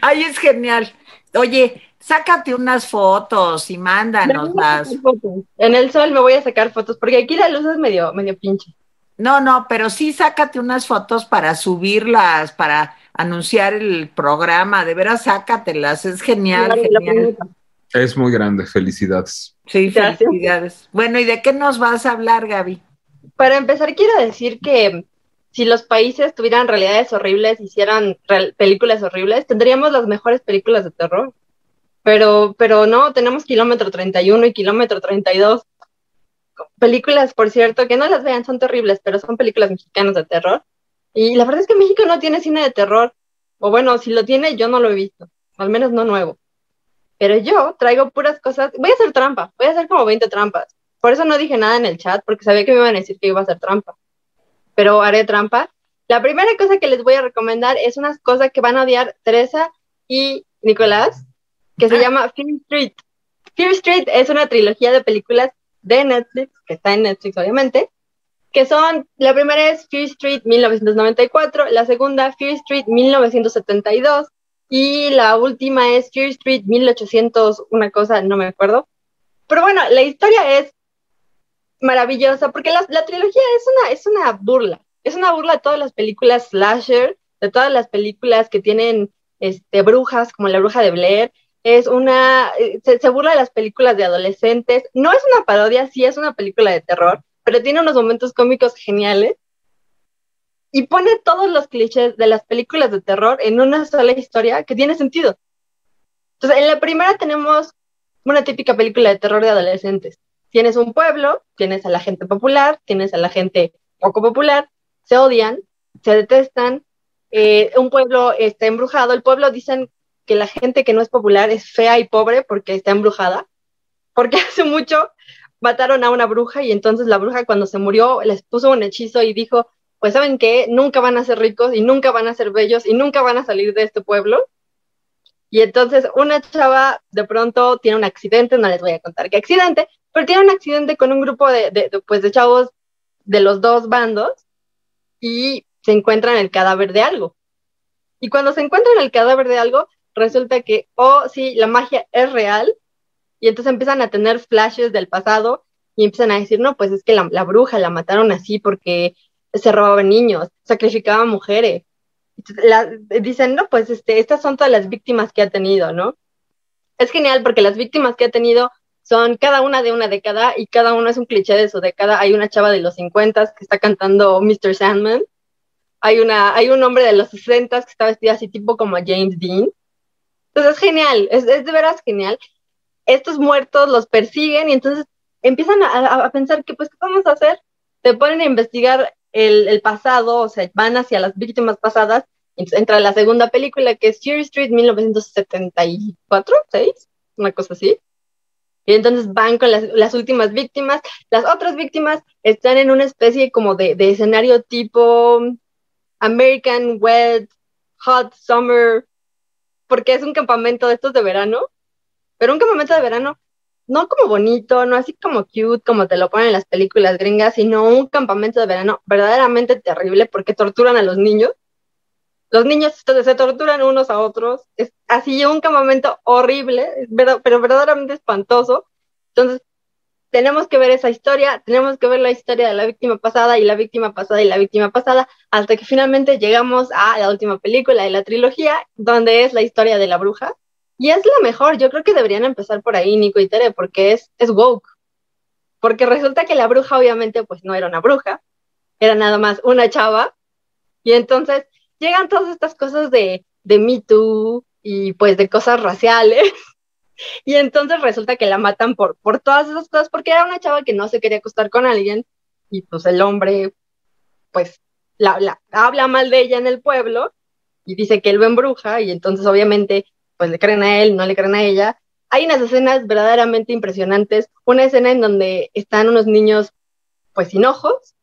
Ay, es genial. Oye, sácate unas fotos y mándanoslas. En el sol me voy a sacar fotos, porque aquí la luz es medio, medio pinche. No, no, pero sí sácate unas fotos para subirlas, para anunciar el programa. De veras, sácatelas. Es genial, genial. Es muy grande, felicidades. Sí, Gracias. felicidades. Bueno, ¿y de qué nos vas a hablar, Gaby? Para empezar, quiero decir que si los países tuvieran realidades horribles, hicieran real- películas horribles, tendríamos las mejores películas de terror. Pero, pero no, tenemos kilómetro 31 y kilómetro 32. Películas, por cierto, que no las vean, son terribles, pero son películas mexicanas de terror. Y la verdad es que México no tiene cine de terror. O bueno, si lo tiene, yo no lo he visto. Al menos no nuevo. Pero yo traigo puras cosas. Voy a hacer trampa. Voy a hacer como 20 trampas. Por eso no dije nada en el chat, porque sabía que me iban a decir que iba a hacer trampa. Pero haré trampa. La primera cosa que les voy a recomendar es una cosa que van a odiar Teresa y Nicolás, que se Ah. llama Fear Street. Fear Street es una trilogía de películas de Netflix, que está en Netflix obviamente, que son, la primera es Fear Street 1994, la segunda Fear Street 1972 y la última es Fear Street 1800, una cosa, no me acuerdo. Pero bueno, la historia es maravillosa porque la, la trilogía es una, es una burla, es una burla de todas las películas slasher, de todas las películas que tienen este, brujas, como la bruja de Blair, es una, eh, se, se burla de las películas de adolescentes, no es una parodia, sí es una película de terror, pero tiene unos momentos cómicos geniales y pone todos los clichés de las películas de terror en una sola historia que tiene sentido. Entonces, en la primera tenemos una típica película de terror de adolescentes. Tienes un pueblo, tienes a la gente popular, tienes a la gente poco popular, se odian, se detestan, eh, un pueblo está embrujado, el pueblo dicen que la gente que no es popular es fea y pobre porque está embrujada, porque hace mucho mataron a una bruja y entonces la bruja cuando se murió les puso un hechizo y dijo, pues saben qué, nunca van a ser ricos y nunca van a ser bellos y nunca van a salir de este pueblo. Y entonces una chava de pronto tiene un accidente, no les voy a contar qué accidente, pero tiene un accidente con un grupo de, de, de, pues, de chavos de los dos bandos y se encuentran el cadáver de algo. Y cuando se encuentran el cadáver de algo, resulta que, oh, sí, la magia es real. Y entonces empiezan a tener flashes del pasado y empiezan a decir, no, pues es que la, la bruja la mataron así porque se robaban niños, sacrificaban mujeres. La, dicen, no, pues este, estas son todas las víctimas que ha tenido, ¿no? Es genial porque las víctimas que ha tenido son cada una de una década y cada uno es un cliché de su década. Hay una chava de los 50 que está cantando Mr. Sandman. Hay, una, hay un hombre de los 60 que está vestido así tipo como James Dean. Entonces es genial, es, es de veras genial. Estos muertos los persiguen y entonces empiezan a, pensar que pues, ¿qué vamos a hacer? Se ponen a investigar el, pasado, o sea, van hacia las víctimas pasadas. Entonces entra la segunda película que es Fear Street 1974, 6, una cosa así. Y entonces van con las, las, últimas víctimas. Las otras víctimas están en una especie como de, de escenario tipo American Wet, Hot Summer, porque es un campamento de estos de verano, pero un campamento de verano no como bonito, no así como cute, como te lo ponen en las películas gringas, sino un campamento de verano verdaderamente terrible porque torturan a los niños. Los niños se torturan unos a otros. Es así un campamento horrible, pero verdaderamente espantoso. Entonces, tenemos que ver esa historia, tenemos que ver la historia de la víctima pasada y la víctima pasada y la víctima pasada, hasta que finalmente llegamos a la última película de la trilogía, donde es la historia de la bruja. Y es la mejor, yo creo que deberían empezar por ahí, Nico y Tere, porque es, es woke. Porque resulta que la bruja obviamente pues no era una bruja, era nada más una chava. Y entonces llegan todas estas cosas de, de Me Too y pues de cosas raciales. Y entonces resulta que la matan por, por todas esas cosas, porque era una chava que no se quería acostar con alguien. Y pues el hombre, pues, la, la, habla mal de ella en el pueblo y dice que él lo embruja. Y entonces obviamente pues le creen a él, no le creen a ella. Hay unas escenas verdaderamente impresionantes. Una escena en donde están unos niños pues sin ojos.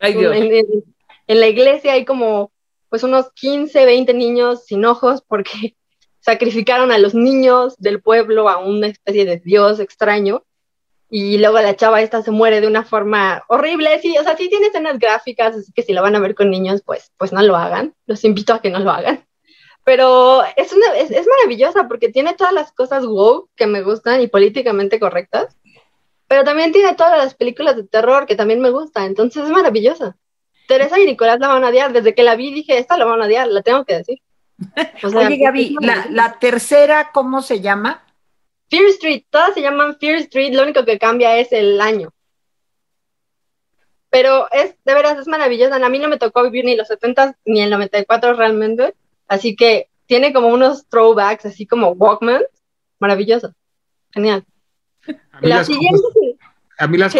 Ay, Dios. En, en- en la iglesia hay como pues unos 15, 20 niños sin ojos porque sacrificaron a los niños del pueblo a una especie de dios extraño y luego la chava esta se muere de una forma horrible, sí, o sea, sí tiene escenas gráficas, así que si la van a ver con niños, pues, pues no lo hagan, los invito a que no lo hagan. Pero es, una, es, es maravillosa porque tiene todas las cosas woke que me gustan y políticamente correctas, pero también tiene todas las películas de terror que también me gustan, entonces es maravillosa. Teresa y Nicolás la van a odiar, desde que la vi dije, esta la van a odiar, la tengo que decir. O sea, Oye, Gaby, la, la tercera, ¿cómo se llama? Fear Street, todas se llaman Fear Street, lo único que cambia es el año. Pero es, de veras, es maravillosa. A mí no me tocó vivir ni los 70 ni el 94 realmente, así que tiene como unos throwbacks, así como Walkman, maravilloso. Genial. A mí La las siguiente, cosas, a mí las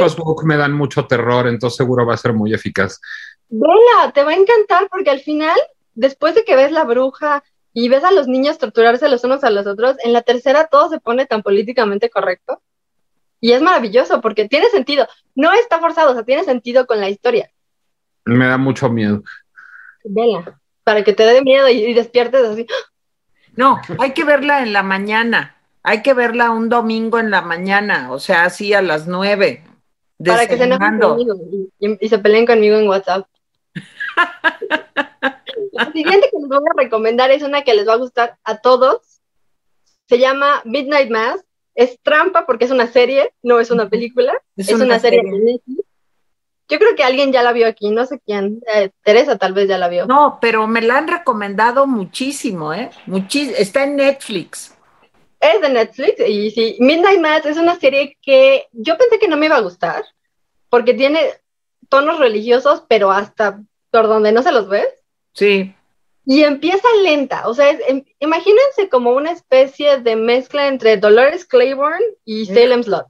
me dan mucho terror, entonces seguro va a ser muy eficaz. vela, te va a encantar porque al final, después de que ves la bruja y ves a los niños torturarse los unos a los otros, en la tercera todo se pone tan políticamente correcto. Y es maravilloso porque tiene sentido. No está forzado, o sea, tiene sentido con la historia. Me da mucho miedo. Vela, para que te dé miedo y, y despiertes así. No, hay que verla en la mañana. Hay que verla un domingo en la mañana, o sea, así a las nueve. Para que se enojen conmigo y, y- y se peleen conmigo en WhatsApp. La siguiente que les voy a recomendar es una que les va a gustar a todos. Se llama Midnight Mass. Es trampa porque es una serie, no es una película. Es, una, serie, de Netflix. Yo creo que alguien ya la vio aquí, no sé quién. Eh, Teresa tal vez ya la vio. No, pero me la han recomendado muchísimo, ¿eh? Muchis- está en Netflix. Es de Netflix y sí, Midnight Mass es una serie que yo pensé que no me iba a gustar porque tiene tonos religiosos, pero hasta por donde no se los ves. Sí. Y empieza lenta, o sea, es- em- imagínense como una especie de mezcla entre Dolores Claiborne y. Salem Slot.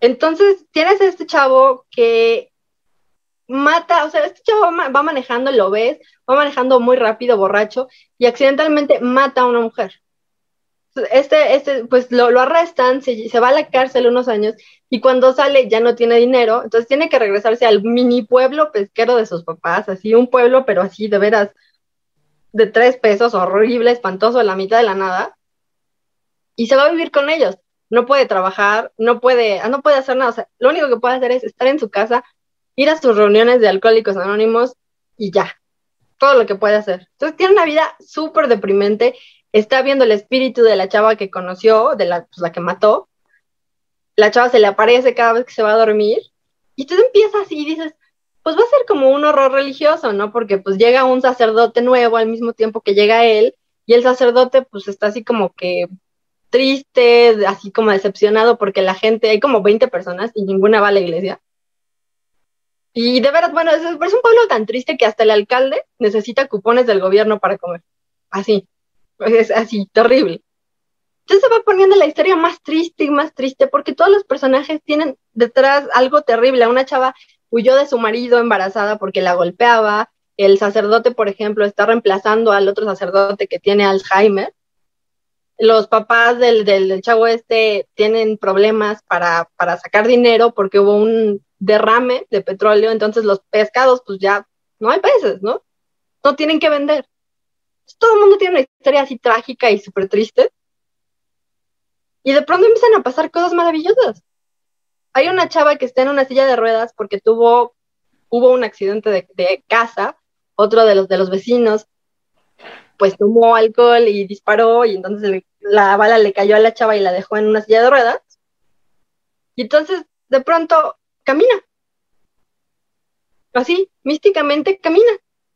Entonces, tienes a este chavo que mata, o sea, este chavo va ma- va manejando, lo ves, va manejando muy rápido, borracho, y accidentalmente mata a una mujer. Este, este, pues lo, lo arrestan, se, se va a la cárcel unos años, y cuando sale ya no tiene dinero, entonces tiene que regresarse al mini pueblo pesquero de sus papás, así un pueblo, pero así de veras, de tres pesos, horrible, espantoso, a la mitad de la nada, y se va a vivir con ellos. No puede trabajar, no puede, no puede hacer nada, o sea, lo único que puede hacer es estar en su casa, ir a sus reuniones de alcohólicos anónimos y ya, todo lo que puede hacer. Entonces tiene una vida súper deprimente, está viendo el espíritu de la chava que conoció, de la, pues, la que mató, la chava se le aparece cada vez que se va a dormir, y tú empiezas así y dices, pues va a ser como un horror religioso, ¿no? Porque pues llega un sacerdote nuevo al mismo tiempo que llega él, y el sacerdote pues está así como que triste, así como decepcionado porque la gente, hay como 20 personas y ninguna va a la iglesia. Y de verdad, bueno, es, es un pueblo tan triste que hasta el alcalde necesita cupones del gobierno para comer. Así, es así, terrible. Entonces se va poniendo la historia más triste y más triste porque todos los personajes tienen detrás algo terrible. Una chava huyó de su marido embarazada porque la golpeaba. El sacerdote, por ejemplo, está reemplazando al otro sacerdote que tiene Alzheimer. Los papás del, del, chavo este tienen problemas para, sacar dinero porque hubo un derrame de petróleo, entonces los pescados, pues ya no hay peces, ¿no? No tienen que vender. Todo el mundo tiene una historia así trágica y súper triste. Y de pronto empiezan a pasar cosas maravillosas. Hay una chava que está en una silla de ruedas porque tuvo, hubo un accidente de, casa, otro de los, de los vecinos, pues tomó alcohol y disparó y entonces la bala le cayó a la chava y la dejó en una silla de ruedas. Y entonces de pronto camina. Así, místicamente camina.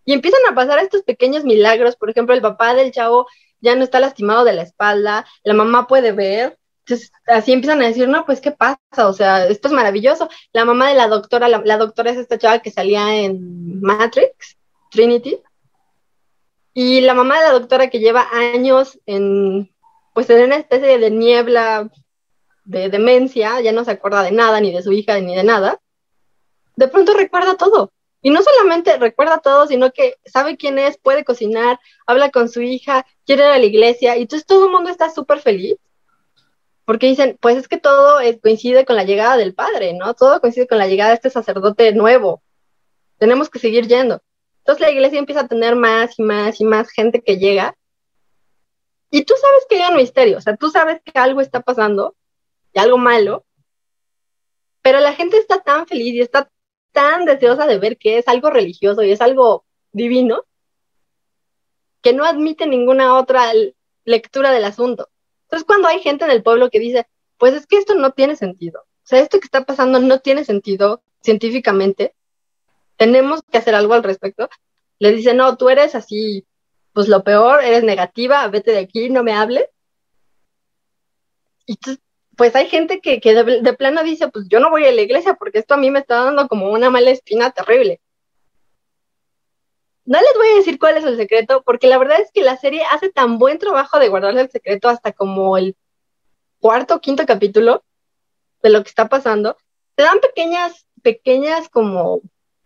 Y empiezan a pasar estos pequeños milagros. Por ejemplo, el papá del chavo ya no está lastimado de la espalda, la mamá puede ver. Entonces, así empiezan a decir, no, pues, ¿qué pasa? O sea, esto es maravilloso. La mamá de la doctora, la, doctora es esta chava que salía en Matrix, Trinity. Y la mamá de la doctora que lleva años en, pues, en una especie de niebla de demencia, ya no se acuerda de nada, ni de su hija, ni de nada, de pronto recuerda todo. Y no solamente recuerda todo, sino que sabe quién es, puede cocinar, habla con su hija, quiere ir a la iglesia, y entonces todo el mundo está súper feliz. porque dicen, pues es que todo coincide con la llegada del Padre, ¿no? Todo coincide con la llegada de este sacerdote nuevo. Tenemos que seguir yendo. Entonces la iglesia empieza a tener más y más y más gente que llega. Y tú sabes que hay un misterio, o sea, tú sabes que algo está pasando y algo malo, pero la gente está tan feliz y está tan deseosa de ver que es algo religioso y es algo divino, que no admite ninguna otra lectura del asunto. Entonces, cuando hay gente en el pueblo que dice, pues es que esto no tiene sentido, o sea, esto que está pasando no tiene sentido científicamente, tenemos que hacer algo al respecto, le dice, no, tú eres así, pues lo peor, eres negativa, vete de aquí, no me hables. Y pues hay gente que, de, de, plano dice, pues yo no voy a la iglesia porque esto a mí me está dando como una mala espina terrible. No les voy a decir cuál es el secreto, porque la verdad es que la serie hace tan buen trabajo de guardarle el secreto hasta como el cuarto o quinto capítulo de lo que está pasando. Te dan pequeñas, pequeñas como,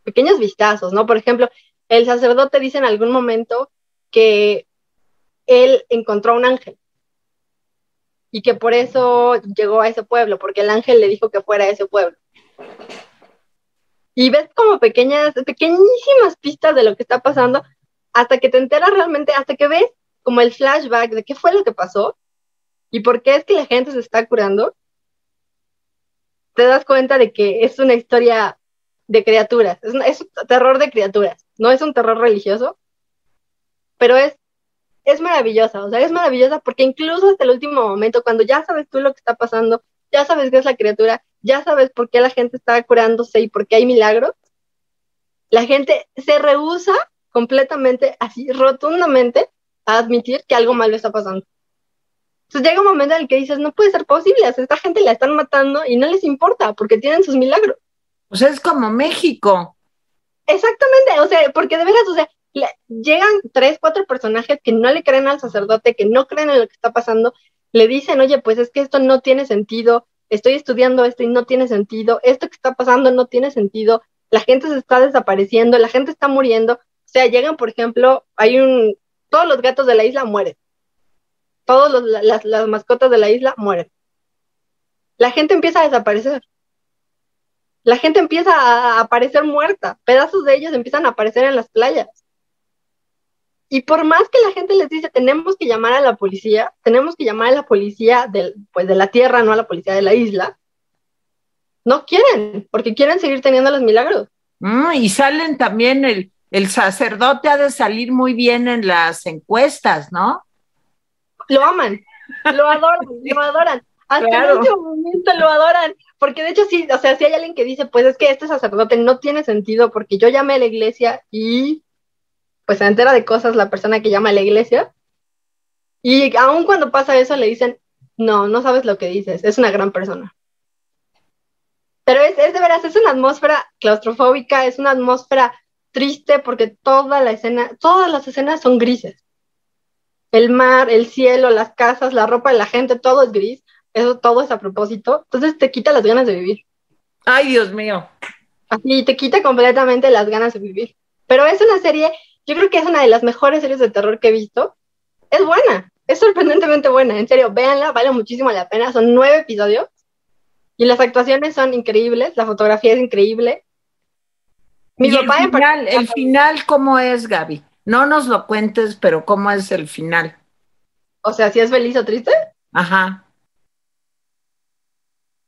pequeños vistazos, ¿no? Por ejemplo, el sacerdote dice en algún momento que él encontró un ángel y que por eso llegó a ese pueblo, porque el ángel le dijo que fuera a ese pueblo. Y ves como pequeñas, pequeñísimas pistas de lo que está pasando hasta que te enteras realmente, hasta que ves como el flashback de qué fue lo que pasó y por qué es que la gente se está curando, te das cuenta de que es una historia de criaturas, es, es un terror de criaturas, no es un terror religioso, pero es, es maravillosa, o sea, es maravillosa porque incluso hasta el último momento, cuando ya sabes tú lo que está pasando, ya sabes qué es la criatura, ya sabes por qué la gente está curándose y por qué hay milagros, la gente se rehúsa completamente, así rotundamente, a admitir que algo malo está pasando. Entonces llega un momento en el que dices, no puede ser posible, a esta gente la están matando y no les importa porque tienen sus milagros. O sea, es como México. Exactamente, o sea, porque de veras, o sea, llegan tres, cuatro personajes que no le creen al sacerdote, que no creen en lo que está pasando, le dicen, oye, pues es que esto no tiene sentido, estoy estudiando esto y no tiene sentido, esto que está pasando no tiene sentido, la gente se está desapareciendo, la gente está muriendo. O sea, llegan, por ejemplo, hay un, todos los gatos de la isla mueren. Todas las, las mascotas de la isla mueren. La gente empieza a desaparecer. La gente empieza a aparecer muerta. Pedazos de ellos empiezan a aparecer en las playas. Y por más que la gente les dice, tenemos que llamar a la policía, tenemos que llamar a la policía del, pues de la tierra, no a la policía de la isla, no quieren, porque quieren seguir teniendo los milagros. Mm, y salen también, el, el sacerdote ha de salir muy bien en las encuestas, ¿no? Lo aman, lo adoran, lo adoran. Hasta el último momento lo adoran. Porque de hecho sí, o sea, si hay alguien que dice, pues es que este sacerdote no tiene sentido porque yo llamé a la iglesia y pues se entera de cosas la persona que llama a la iglesia. Y aun cuando pasa eso le dicen, no, no sabes lo que dices, es una gran persona. Pero es, es de veras, es una atmósfera claustrofóbica, es una atmósfera triste porque toda la escena, todas las escenas son grises. El mar, el cielo, las casas, la ropa de la gente, todo es gris. Eso todo es a propósito. Entonces te quita las ganas de vivir. Ay, Dios mío. Así, te quita completamente las ganas de vivir. Pero es una serie yo creo que es una de las mejores series de terror que he visto. Es buena, es sorprendentemente buena, en serio, véanla, vale muchísimo la pena. Son nueve episodios y las actuaciones son increíbles, la fotografía es increíble. Mi el, final, el final, ¿cómo es, Gaby? No nos lo cuentes, pero ¿cómo es el final? O sea, si es feliz o triste. Ajá.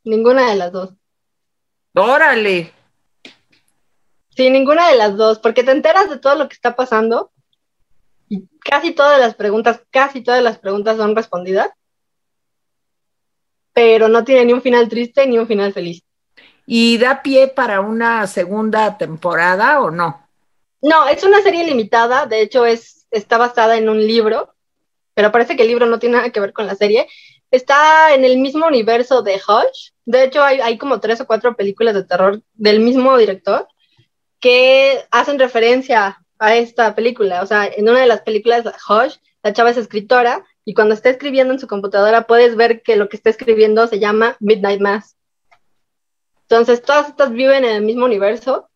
Ninguna de las dos. Órale. Sí, ninguna de las dos, porque te enteras de todo lo que está pasando y casi todas las preguntas, casi todas las preguntas son respondidas, pero no tiene ni un final triste ni un final feliz. ¿Y da pie para una segunda temporada o no? No, es una serie limitada, de hecho es, está basada en un libro, pero parece que el libro no tiene nada que ver con la serie. Está en el mismo universo de Hush, de hecho hay, hay como tres o cuatro películas de terror del mismo director que hacen referencia a esta película. O sea, en una de las películas, Hush, la chava es escritora y cuando está escribiendo en su computadora puedes ver que lo que está escribiendo se llama Midnight Mass. Entonces, todas estas viven en el mismo universo.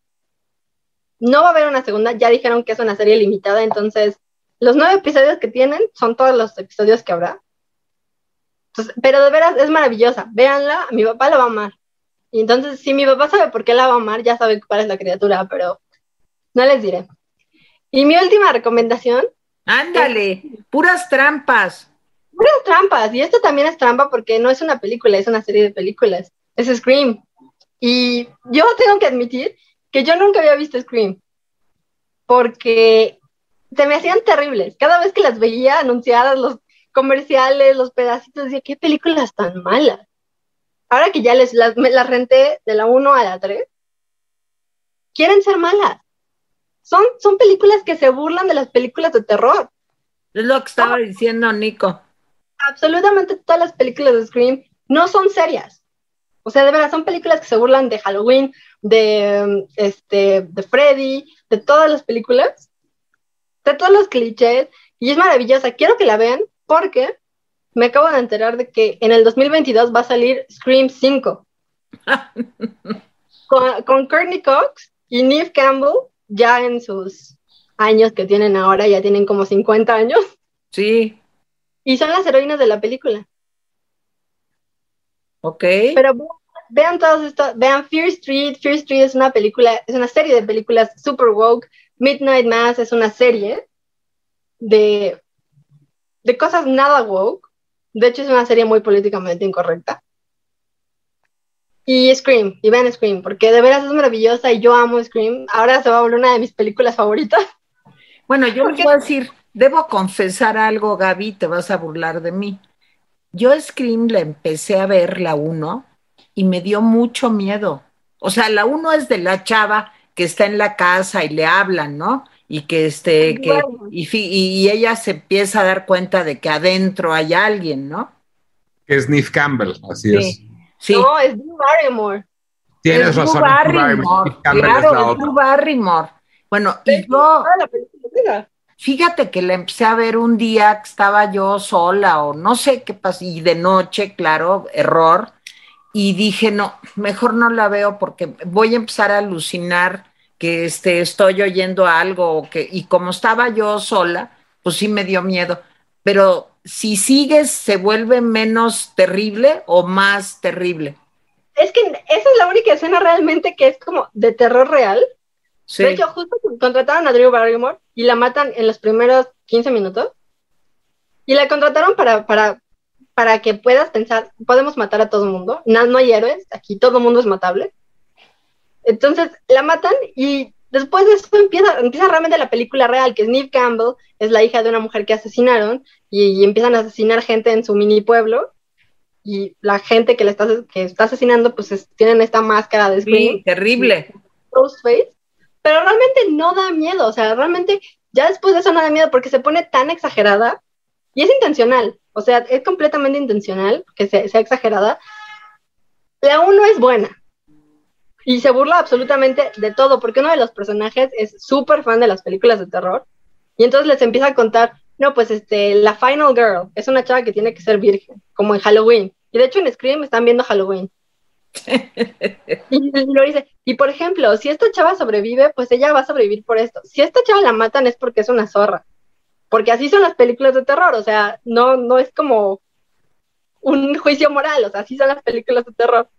No va a haber una segunda, ya dijeron que es una serie limitada, entonces los nueve episodios que tienen son todos los episodios que habrá. Pero de veras es maravillosa. Véanla, mi papá la va a amar. Y entonces, si mi papá sabe por qué la va a amar, ya sabe cuál es la criatura, pero no les diré. Y mi última recomendación. Ándale, puras trampas. Puras trampas. Y esto también es trampa porque no es una película, es una serie de películas. Es Scream. Y yo tengo que admitir que yo nunca había visto Scream. Porque se me hacían terribles. Cada vez que las veía anunciadas, los comerciales, los pedacitos, decía, qué películas tan malas. Ahora que ya les las, renté de la 1 a la 3, quieren ser malas. Son, son películas que se burlan de las películas de terror. Es lo que estaba diciendo Nico. Absolutamente todas las películas de Scream no son serias. O sea, de verdad, son películas que se burlan de Halloween, de, este, de Freddy, de todas las películas, de todos los clichés, y es maravillosa. Quiero que la vean porque me acabo de enterar de que en el 2022 va a salir Scream 5. con, con Courtney Cox y Neve Campbell, ya en sus años que tienen ahora, ya tienen como 50 años. Sí. Y son las heroínas de la película. Ok. Pero vean todos estos, vean Fear Street. Fear Street es una película, es una serie de películas super woke. Midnight Mass es una serie de, de cosas nada woke. De hecho, es una serie muy políticamente incorrecta. Y Scream, y vean Scream, porque de veras es maravillosa y yo amo Scream. Ahora se va a volver una de mis películas favoritas. Bueno, yo les voy a decir, debo confesar algo, Gaby, te vas a burlar de mí. Yo Scream la empecé a ver la 1 y me dio mucho miedo. O sea, la 1 es de la chava que está en la casa y le hablan, ¿no? Y que este, que, y, y, ella se empieza a dar cuenta de que adentro hay alguien, ¿no? Que es Neve Campbell, así Sí. es. Sí. No, es Drew Barrymore. Tienes Es Drew razón. Barrymore, claro, la es. Drew Barrymore. Bueno, y yo, fíjate que la empecé a ver un día que estaba yo sola o no sé qué pasó, y de noche, claro, error, y dije, no, mejor no la veo porque voy a empezar a alucinar que este, estoy oyendo algo, o que, y como estaba yo sola, pues sí me dio miedo. Pero si sigues, ¿se vuelve menos terrible o más terrible? Es que esa es la única escena realmente que es como de terror real. Sí. De hecho, justo contrataron a Drew Barrymore y la matan en los primeros 15 minutos. Y la contrataron para, para, para que puedas pensar, podemos matar a todo el mundo. No, no hay héroes, aquí todo el mundo es matable. Entonces la matan y después de eso empieza, empieza realmente la película real, que es Neve Campbell, es la hija de una mujer que asesinaron y, y empiezan a asesinar gente en su mini pueblo. Y la gente que le está, que está asesinando, pues es- tienen esta máscara de Scream. Sí, terrible. Ghostface, pero realmente no da miedo, o sea, realmente ya después de eso no da miedo porque se pone tan exagerada y es intencional, o sea, es completamente intencional que sea, sea exagerada. La uno es buena y se burla absolutamente de todo porque uno de los personajes es súper fan de las películas de terror y entonces les empieza a contar, no, pues este, la Final Girl es una chava que tiene que ser virgen, como en Halloween. Y de hecho en Scream están viendo Halloween. Y lo dice, y por ejemplo, si esta chava sobrevive, pues ella va a sobrevivir por esto. Si esta chava la matan es porque es una zorra. Porque así son las películas de terror, o sea, no, no es como un juicio moral, o sea, así son las películas de terror.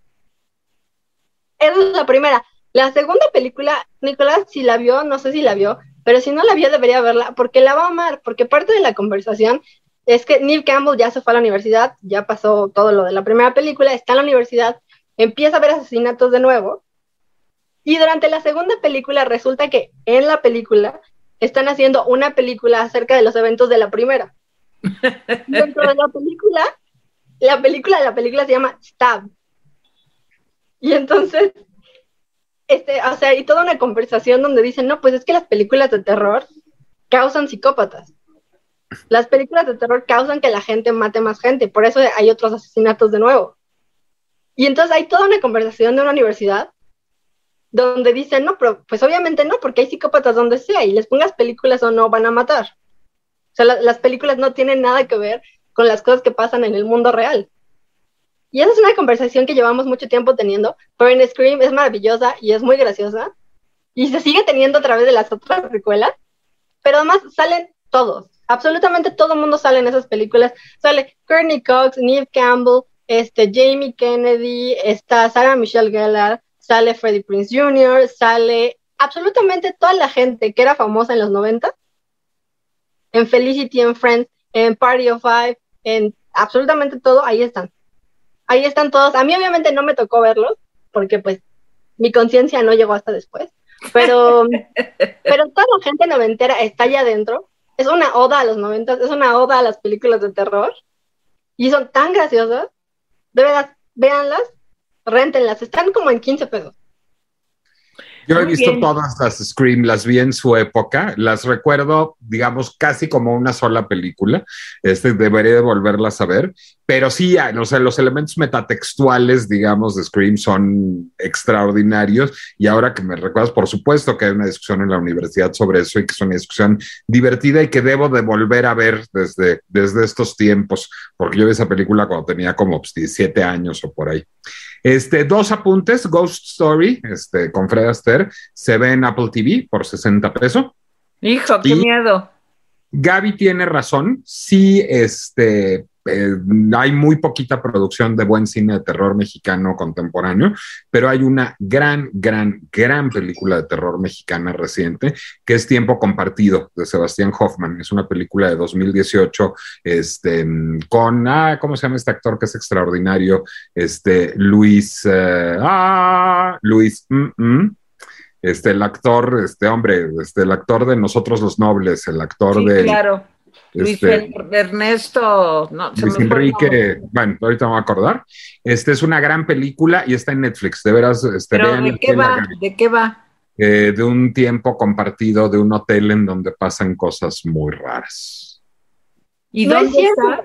Esa es la primera. La segunda película, Nicolás, si la vio, no sé si la vio, pero si no la vio, debería verla, porque la va a amar, porque parte de la conversación es que Neil Campbell ya se fue a la universidad, ya pasó todo lo de la primera película, está en la universidad, empieza a ver asesinatos de nuevo. Y durante la segunda película resulta que en la película están haciendo una película acerca de los eventos de la primera. Dentro de la película, la película, la película se llama Stab. Y entonces, este, o sea, hay toda una conversación donde dicen, no, pues es que las películas de terror causan psicópatas. Las películas de terror causan que la gente mate más gente, por eso hay otros asesinatos de nuevo. Y entonces hay toda una conversación de una universidad donde dicen, no, pero pues obviamente no, porque hay psicópatas donde sea y les pongas películas o no van a matar. O sea, la- las películas no tienen nada que ver con las cosas que pasan en el mundo real. Y esa es una conversación que llevamos mucho tiempo teniendo, pero en Scream es maravillosa y es muy graciosa y se sigue teniendo a través de las otras secuelas, pero además salen todos. Absolutamente todo el mundo sale en esas películas. Sale Courtney Cox, Neve Campbell, este, Jamie Kennedy, está Sarah Michelle Gellar, sale Freddie Prince Jr., sale absolutamente toda la gente que era famosa en los 90, en Felicity and Friends, en Party of Five, en absolutamente todo, ahí están. Ahí están todos. A mí obviamente no me tocó verlos, porque pues mi conciencia no llegó hasta después, pero, pero toda la gente noventera está allá adentro. Es una oda a los noventas, es una oda a las películas de terror, y son tan graciosas. De verdad, véanlas, rentenlas, están como en 15 pesos. Yo he visto todas las Scream, las vi en su época, las recuerdo, digamos, casi como una sola película. Este debería de volverlas a ver, pero sí, o sea, los elementos metatextuales, digamos, de Scream son extraordinarios. Y ahora que me recuerdas, por supuesto que hay una discusión en la universidad sobre eso y que es una discusión divertida y que debo de volver a ver desde, desde estos tiempos, porque yo vi esa película cuando tenía como 17 años o por ahí. Este, dos apuntes, Ghost Story, este, con Fred Astaire, se ve en Apple TV por 60 pesos. Hijo, qué miedo. Gaby tiene razón, sí, este, eh, hay muy poquita producción de buen cine de terror mexicano contemporáneo, pero hay una gran, gran, gran película de terror mexicana reciente que es Tiempo Compartido de Sebastián Hoffman. Es una película de 2018 este, con, ah, ¿cómo se llama este actor que es extraordinario? Este, Luis, eh, ah, Luis, mm, mm. este, el actor, este hombre, este, el actor de Nosotros los Nobles, el actor de... Claro Luis este, Ernesto, no, Luis Enrique, bueno, ahorita me voy a acordar. Este es una gran película y está en Netflix, de veras. Este, ¿de, qué va? ¿De qué va? Eh, de un tiempo compartido de un hotel en donde pasan cosas muy raras. ¿Y dónde está?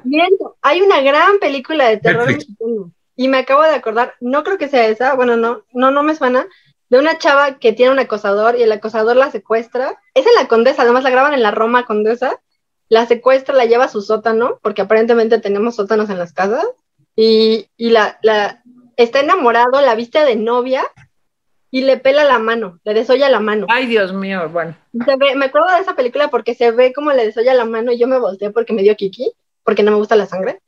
Hay una gran película de terror mexicano. Y me acabo de acordar, no creo que sea esa, bueno, no, no, no me suena, de una chava que tiene un acosador y el acosador la secuestra. Es en la Condesa, además la graban en la Roma Condesa la secuestra, la lleva a su sótano, porque aparentemente tenemos sótanos en las casas, y, la, la, está enamorado, la viste de novia y le pela la mano, le desolla la mano. Ay, Dios mío, bueno. me acuerdo de esa película porque se ve como le desolla la mano y yo me volteé porque me dio kiki, porque no me gusta la sangre.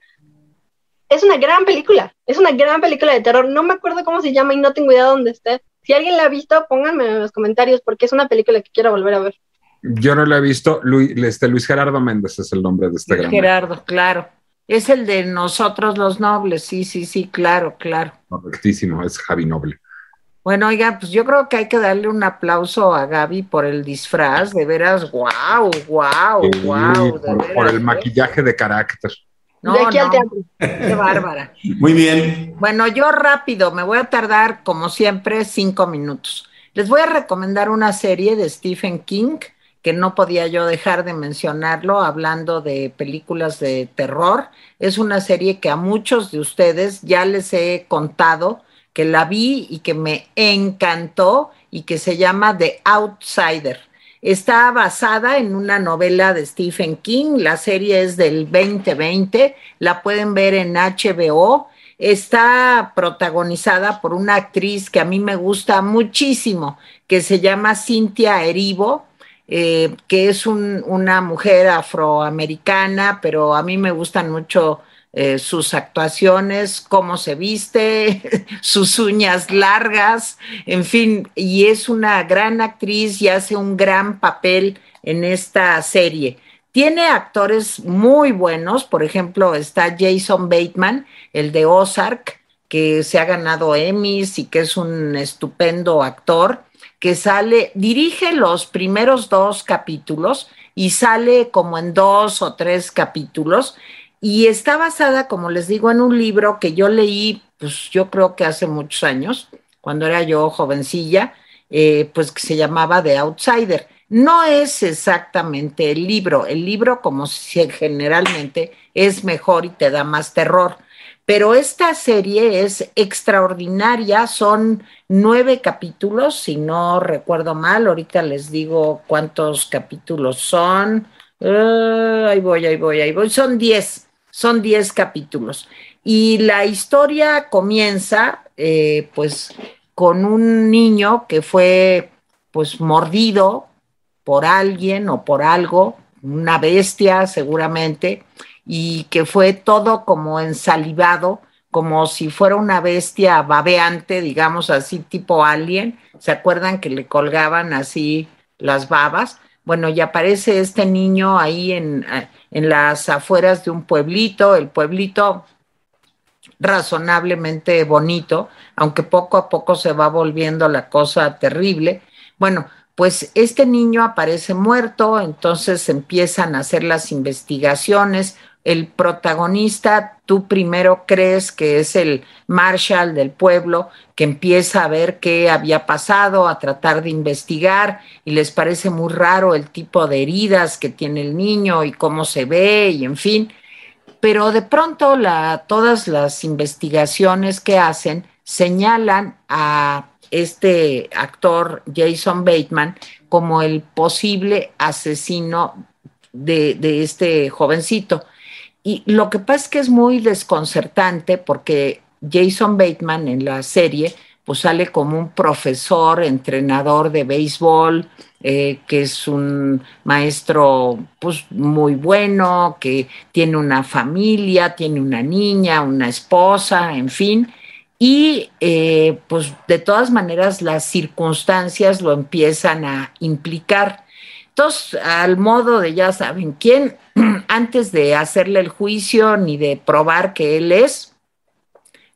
Es una gran película, es una gran película de terror. No me acuerdo cómo se llama y no tengo idea dónde esté. Si alguien la ha visto, pónganme en los comentarios porque es una película que quiero volver a ver. Yo no lo he visto. Luis, este, Luis Gerardo Méndez es el nombre de este gran. Gerardo, claro. Es el de nosotros los nobles, sí, sí, sí, claro, claro. Correctísimo, es Javi Noble. Bueno, oiga, pues yo creo que hay que darle un aplauso a Gaby por el disfraz, de veras, wow, wow, wow. por, el ¿eh? maquillaje de carácter. No, de aquí al teatro. Qué bárbara. Muy bien. Bueno, yo rápido, me voy a tardar, como siempre, cinco minutos. Les voy a recomendar una serie de Stephen King que no podía yo dejar de mencionarlo hablando de películas de terror. Es una serie que a muchos de ustedes ya les he contado que la vi y que me encantó y que se llama The Outsider. Está basada en una novela de Stephen King, la serie es del 2020, la pueden ver en HBO, está protagonizada por una actriz que a mí me gusta muchísimo, que se llama Cynthia Erivo, eh, que es una mujer afroamericana, pero a mí me gustan mucho eh, sus actuaciones, cómo se viste, sus uñas largas, en fin, y es una gran actriz y hace un gran papel en esta serie. Tiene actores muy buenos, por ejemplo, está Jason Bateman, el de Ozark, que se ha ganado Emmys y que es un estupendo actor que sale, dirige los primeros dos capítulos y sale como en dos o tres capítulos y está basada, como les digo, en un libro que yo leí, pues yo creo que hace muchos años, cuando era yo jovencilla, eh, pues que se llamaba The Outsider. No es exactamente el libro, el libro como generalmente es mejor y te da más terror pero esta serie es extraordinaria, son nueve capítulos, si no recuerdo mal, ahorita les digo cuántos capítulos son. Uh, ahí voy, ahí voy, ahí voy, son diez, son diez capítulos. Y la historia comienza, eh, pues, con un niño que fue, pues, mordido por alguien o por algo, una bestia seguramente, y que fue todo como ensalivado, como si fuera una bestia babeante, digamos así, tipo alien. ¿Se acuerdan que le colgaban así las babas? Bueno, y aparece este niño ahí en, en las afueras de un pueblito, el pueblito razonablemente bonito, aunque poco a poco se va volviendo la cosa terrible. Bueno, pues este niño aparece muerto, entonces empiezan a hacer las investigaciones. El protagonista, tú primero crees que es el Marshall del pueblo, que empieza a ver qué había pasado, a tratar de investigar, y les parece muy raro el tipo de heridas que tiene el niño y cómo se ve, y en fin. Pero de pronto la, todas las investigaciones que hacen señalan a este actor Jason Bateman como el posible asesino de, este jovencito. Y lo que pasa es que es muy desconcertante porque Jason Bateman en la serie pues sale como un profesor, entrenador de béisbol, eh, que es un maestro pues muy bueno, que tiene una familia, tiene una niña, una esposa, en fin, y eh, pues de todas maneras las circunstancias lo empiezan a implicar. Entonces, al modo de ya saben quién, antes de hacerle el juicio ni de probar que él es,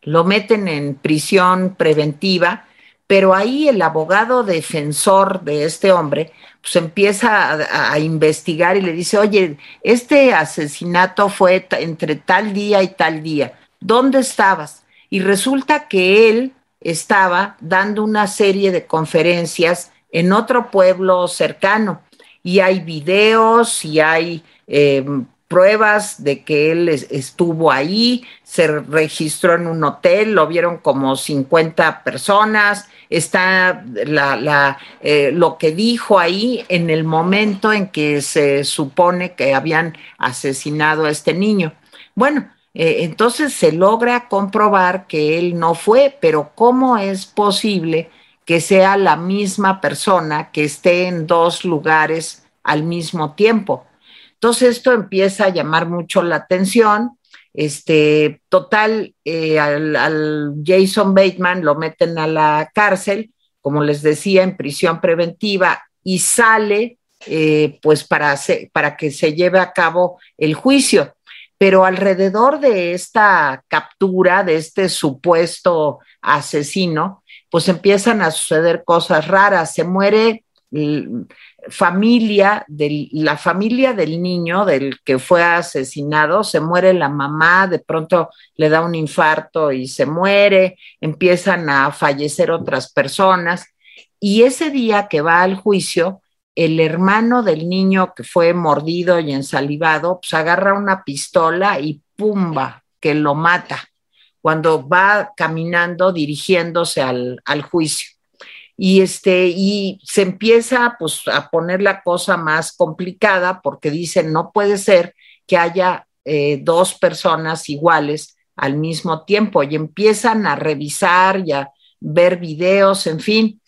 lo meten en prisión preventiva, pero ahí el abogado defensor de este hombre pues empieza a, a, investigar y le dice, oye, este asesinato fue entre tal día y tal día, ¿dónde estabas? y resulta que él estaba dando una serie de conferencias en otro pueblo cercano y hay videos y hay eh, pruebas de que él estuvo ahí, se registró en un hotel, lo vieron como 50 personas, está la, la, eh, lo que dijo ahí en el momento en que se supone que habían asesinado a este niño. Bueno, eh, entonces se logra comprobar que él no fue, pero ¿cómo es posible que sea la misma persona que esté en dos lugares al mismo tiempo? Entonces esto empieza a llamar mucho la atención. Este, total, eh, al, Jason Bateman lo meten a la cárcel, como les decía, en prisión preventiva y sale eh, pues para, para que se lleve a cabo el juicio pero alrededor de esta captura, de este supuesto asesino, pues empiezan a suceder cosas raras. Se muere familia, la familia del niño, del que fue asesinado, se muere la mamá, de pronto le da un infarto y se muere, empiezan a fallecer otras personas. Y ese día que va al juicio, el hermano del niño que fue mordido y ensalivado, pues agarra una pistola y pumba, que lo mata cuando va caminando dirigiéndose al, al juicio. Y, este, y se empieza pues, a poner la cosa más complicada porque dicen, no puede ser que haya eh, dos personas iguales al mismo tiempo y empiezan a revisar y a ver videos, en fin,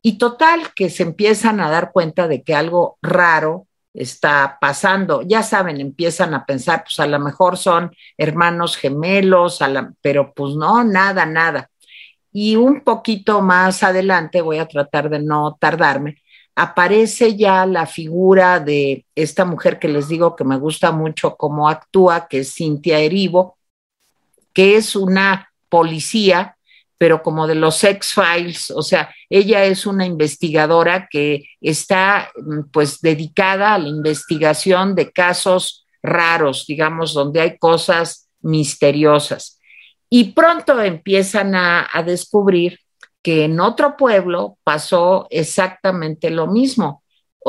y total, que se empiezan a dar cuenta de que algo raro está pasando. Ya saben, empiezan a pensar, pues a lo mejor son hermanos gemelos, pero pues no, nada, nada. Y un poquito más adelante, voy a tratar de no tardarme, aparece ya la figura de esta mujer que les digo que me gusta mucho cómo actúa, que es Cintia Erivo, que es una policía pero como de los X-Files, o sea, ella es una investigadora que está mm, pues dedicada a la investigación de casos raros, digamos, donde hay cosas misteriosas. Y pronto empiezan a, descubrir que en otro pueblo pasó exactamente lo mismo.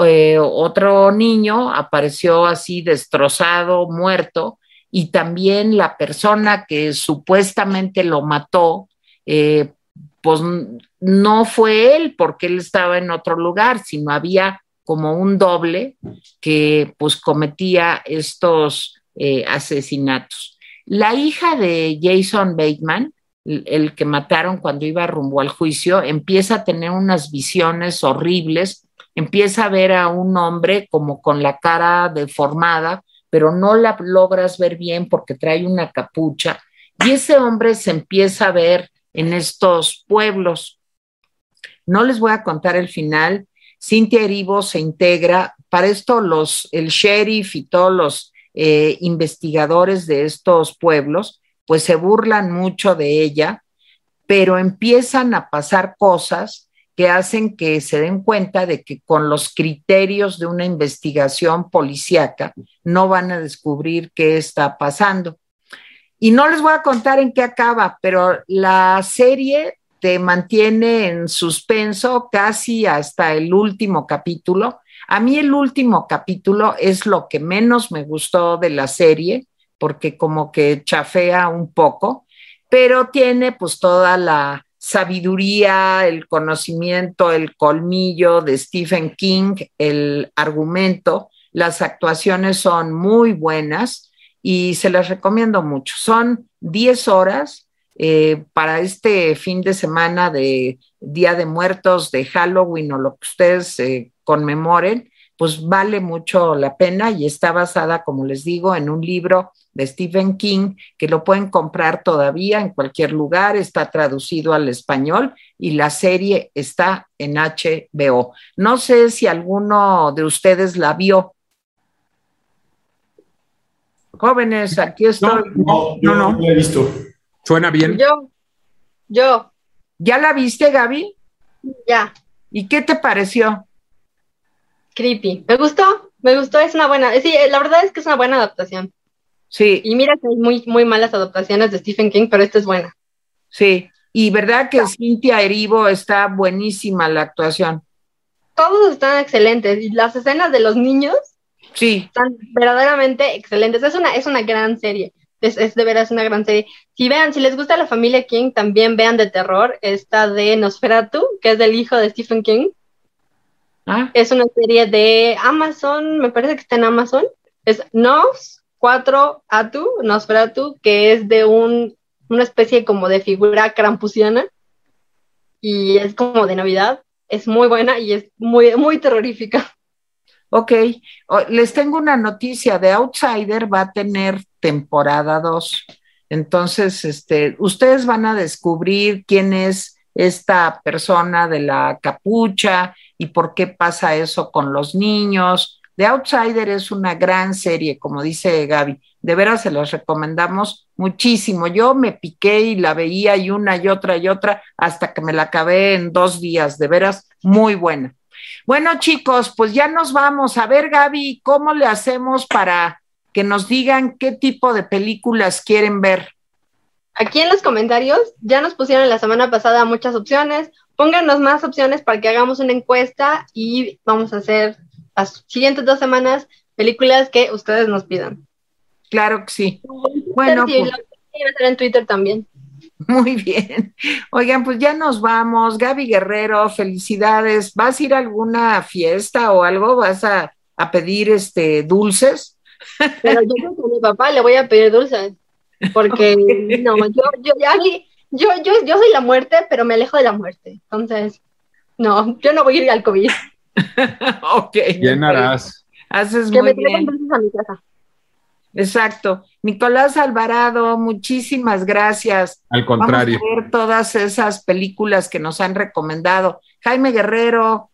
Eh, otro niño apareció así destrozado, muerto, y también la persona que supuestamente lo mató eh, pues no fue él porque él estaba en otro lugar, sino había como un doble que pues cometía estos eh, asesinatos. La hija de Jason Bateman, el que mataron cuando iba rumbo al juicio, empieza a tener unas visiones horribles empieza a ver a un hombre como con la cara deformada, pero no la logras ver bien porque trae una capucha. Y ese hombre se empieza a ver en estos pueblos. No les voy a contar el final. Cintia Erivo se integra. Para esto, los, el sheriff y todos los eh, investigadores de estos pueblos, pues se burlan mucho de ella, pero empiezan a pasar cosas que hacen que se den cuenta de que con los criterios de una investigación policíaca no van a descubrir qué está pasando. Y no les voy a contar en qué acaba, pero la serie te mantiene en suspenso casi hasta el último capítulo. A mí el último capítulo es lo que menos me gustó de la serie, porque como que chafea un poco, pero tiene pues toda la sabiduría, el conocimiento, el colmillo de Stephen King, el argumento. Las actuaciones son muy buenas y se las recomiendo mucho. Son 10 horas eh, para este fin de semana de Día de Muertos, de Halloween o lo que ustedes eh, conmemoren, pues vale mucho la pena y está basada, como les digo, en un libro de Stephen King, que lo pueden comprar todavía en cualquier lugar, está traducido al español y la serie está en HBO. No sé si alguno de ustedes la vio. Jóvenes, aquí estoy. No, no, no, no. he visto. ¿Suena bien? Yo, yo. ¿Ya la viste, Gaby? Ya. ¿Y qué te pareció? Creepy. Me gustó, me gustó, es una buena, sí, la verdad es que es una buena adaptación. Sí. Y mira que hay muy, muy malas adaptaciones de Stephen King, pero esta es buena. Sí, y verdad que Cintia Erivo está buenísima la actuación. Todos están excelentes y las escenas de los niños sí. están verdaderamente excelentes. Es una, es una gran serie. Es, es de veras una gran serie. Si vean, si les gusta la familia King, también vean de terror esta de Nosferatu, que es del hijo de Stephen King. ¿Ah? Es una serie de Amazon, me parece que está en Amazon. Es Nos 4 Atu, Nosferatu, que es de un, una especie como de figura crampusiana y es como de Navidad. Es muy buena y es muy, muy terrorífica. Ok, les tengo una noticia, de Outsider va a tener temporada 2. Entonces, este, ustedes van a descubrir quién es esta persona de la capucha y por qué pasa eso con los niños. The Outsider es una gran serie, como dice Gaby. De veras se las recomendamos muchísimo. Yo me piqué y la veía y una y otra y otra hasta que me la acabé en dos días. De veras, muy buena. Bueno, chicos, pues ya nos vamos. A ver, Gaby, ¿cómo le hacemos para que nos digan qué tipo de películas quieren ver? Aquí en los comentarios ya nos pusieron la semana pasada muchas opciones. Pónganos más opciones para que hagamos una encuesta y vamos a hacer las siguientes dos semanas películas que ustedes nos pidan. Claro que sí. Bueno, pues, en Twitter también. Muy bien. Oigan, pues ya nos vamos. Gaby Guerrero, felicidades. ¿Vas a ir a alguna fiesta o algo? ¿Vas a, a pedir este dulces? Pero yo creo que a mi papá le voy a pedir dulces. Porque no, yo, yo, yo, yo, yo soy la muerte, pero me alejo de la muerte. Entonces, no, yo no voy a ir al COVID. ok. Bien harás. Haces que muy me bien. dulces a mi casa. Exacto. Nicolás Alvarado, muchísimas gracias. Al contrario. Vamos a ver todas esas películas que nos han recomendado. Jaime Guerrero,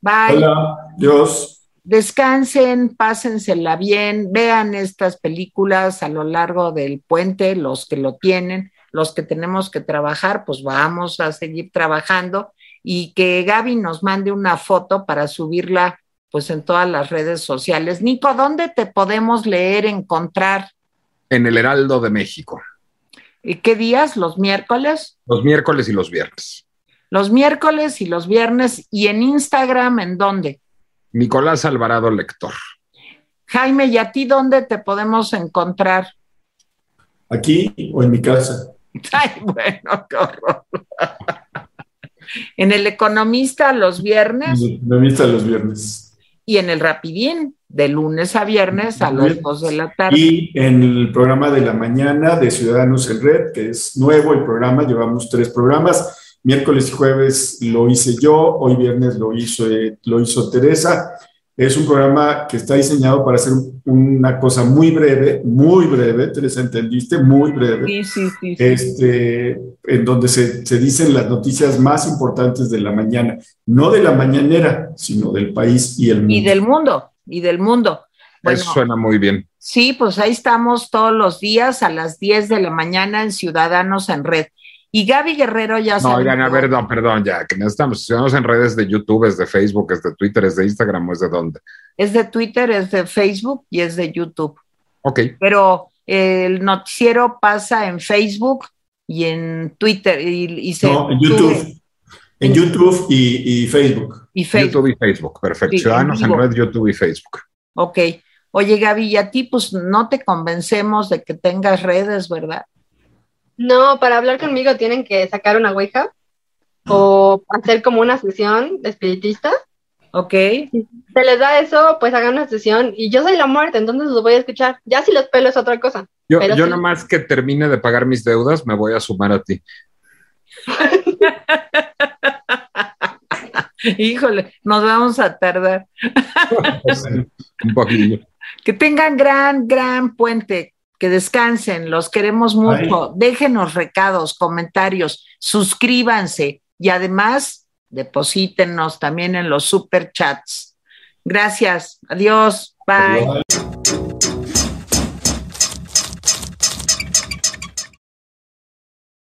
bye. Hola, Dios. Descansen, pásensela bien, vean estas películas a lo largo del puente, los que lo tienen, los que tenemos que trabajar, pues vamos a seguir trabajando y que Gaby nos mande una foto para subirla pues en todas las redes sociales. Nico, ¿dónde te podemos leer, encontrar? En el Heraldo de México. ¿Y ¿Qué días? ¿Los miércoles? Los miércoles y los viernes. Los miércoles y los viernes. ¿Y en Instagram en dónde? Nicolás Alvarado Lector. Jaime, ¿y a ti dónde te podemos encontrar? Aquí o en mi casa. Ay, bueno, qué horror. en el Economista los viernes Me vista los viernes. Y en el Rapidín de lunes a viernes a las 2 de la tarde. Y en el programa de la mañana de Ciudadanos en Red, que es nuevo el programa, llevamos tres programas. miércoles y jueves lo hice yo, hoy viernes lo hizo, lo hizo Teresa. Es un programa que está diseñado para hacer una cosa muy breve, muy breve, Teresa, ¿entendiste? Muy breve. Sí, sí, sí. Este, en donde se, se dicen las noticias más importantes de la mañana, no de la mañanera, sino del país y el mundo. Y del mundo, y del mundo. Bueno, Eso suena muy bien. Sí, pues ahí estamos todos los días a las 10 de la mañana en Ciudadanos en Red. Y Gaby Guerrero ya No, oigan, a ver, no, perdón, ya, que necesitamos, estamos en redes de YouTube, es de Facebook, es de Twitter, es de Instagram, o es de dónde. Es de Twitter, es de Facebook y es de YouTube. Ok, Pero el noticiero pasa en Facebook y en Twitter y, y se No, en sube- YouTube. En YouTube y, y Facebook. Y Facebook. YouTube y Facebook, perfecto. Sí, Ciudadanos en en, red, YouTube y Facebook. Ok. Oye, Gaby, y a ti pues no te convencemos de que tengas redes, ¿verdad? No, para hablar conmigo tienen que sacar una ouija o hacer como una sesión espiritista. Ok. Se les da eso, pues hagan una sesión y yo soy la muerte, entonces los voy a escuchar. Ya si los pelo es otra cosa. Yo, Pero yo sí. nomás que termine de pagar mis deudas, me voy a sumar a ti. Híjole, nos vamos a tardar. Un poquillo. Que tengan gran, gran puente, que descansen, los queremos mucho. Déjenos recados, comentarios, suscríbanse y además deposítenos también en los super chats. Gracias, adiós, bye. Adiós.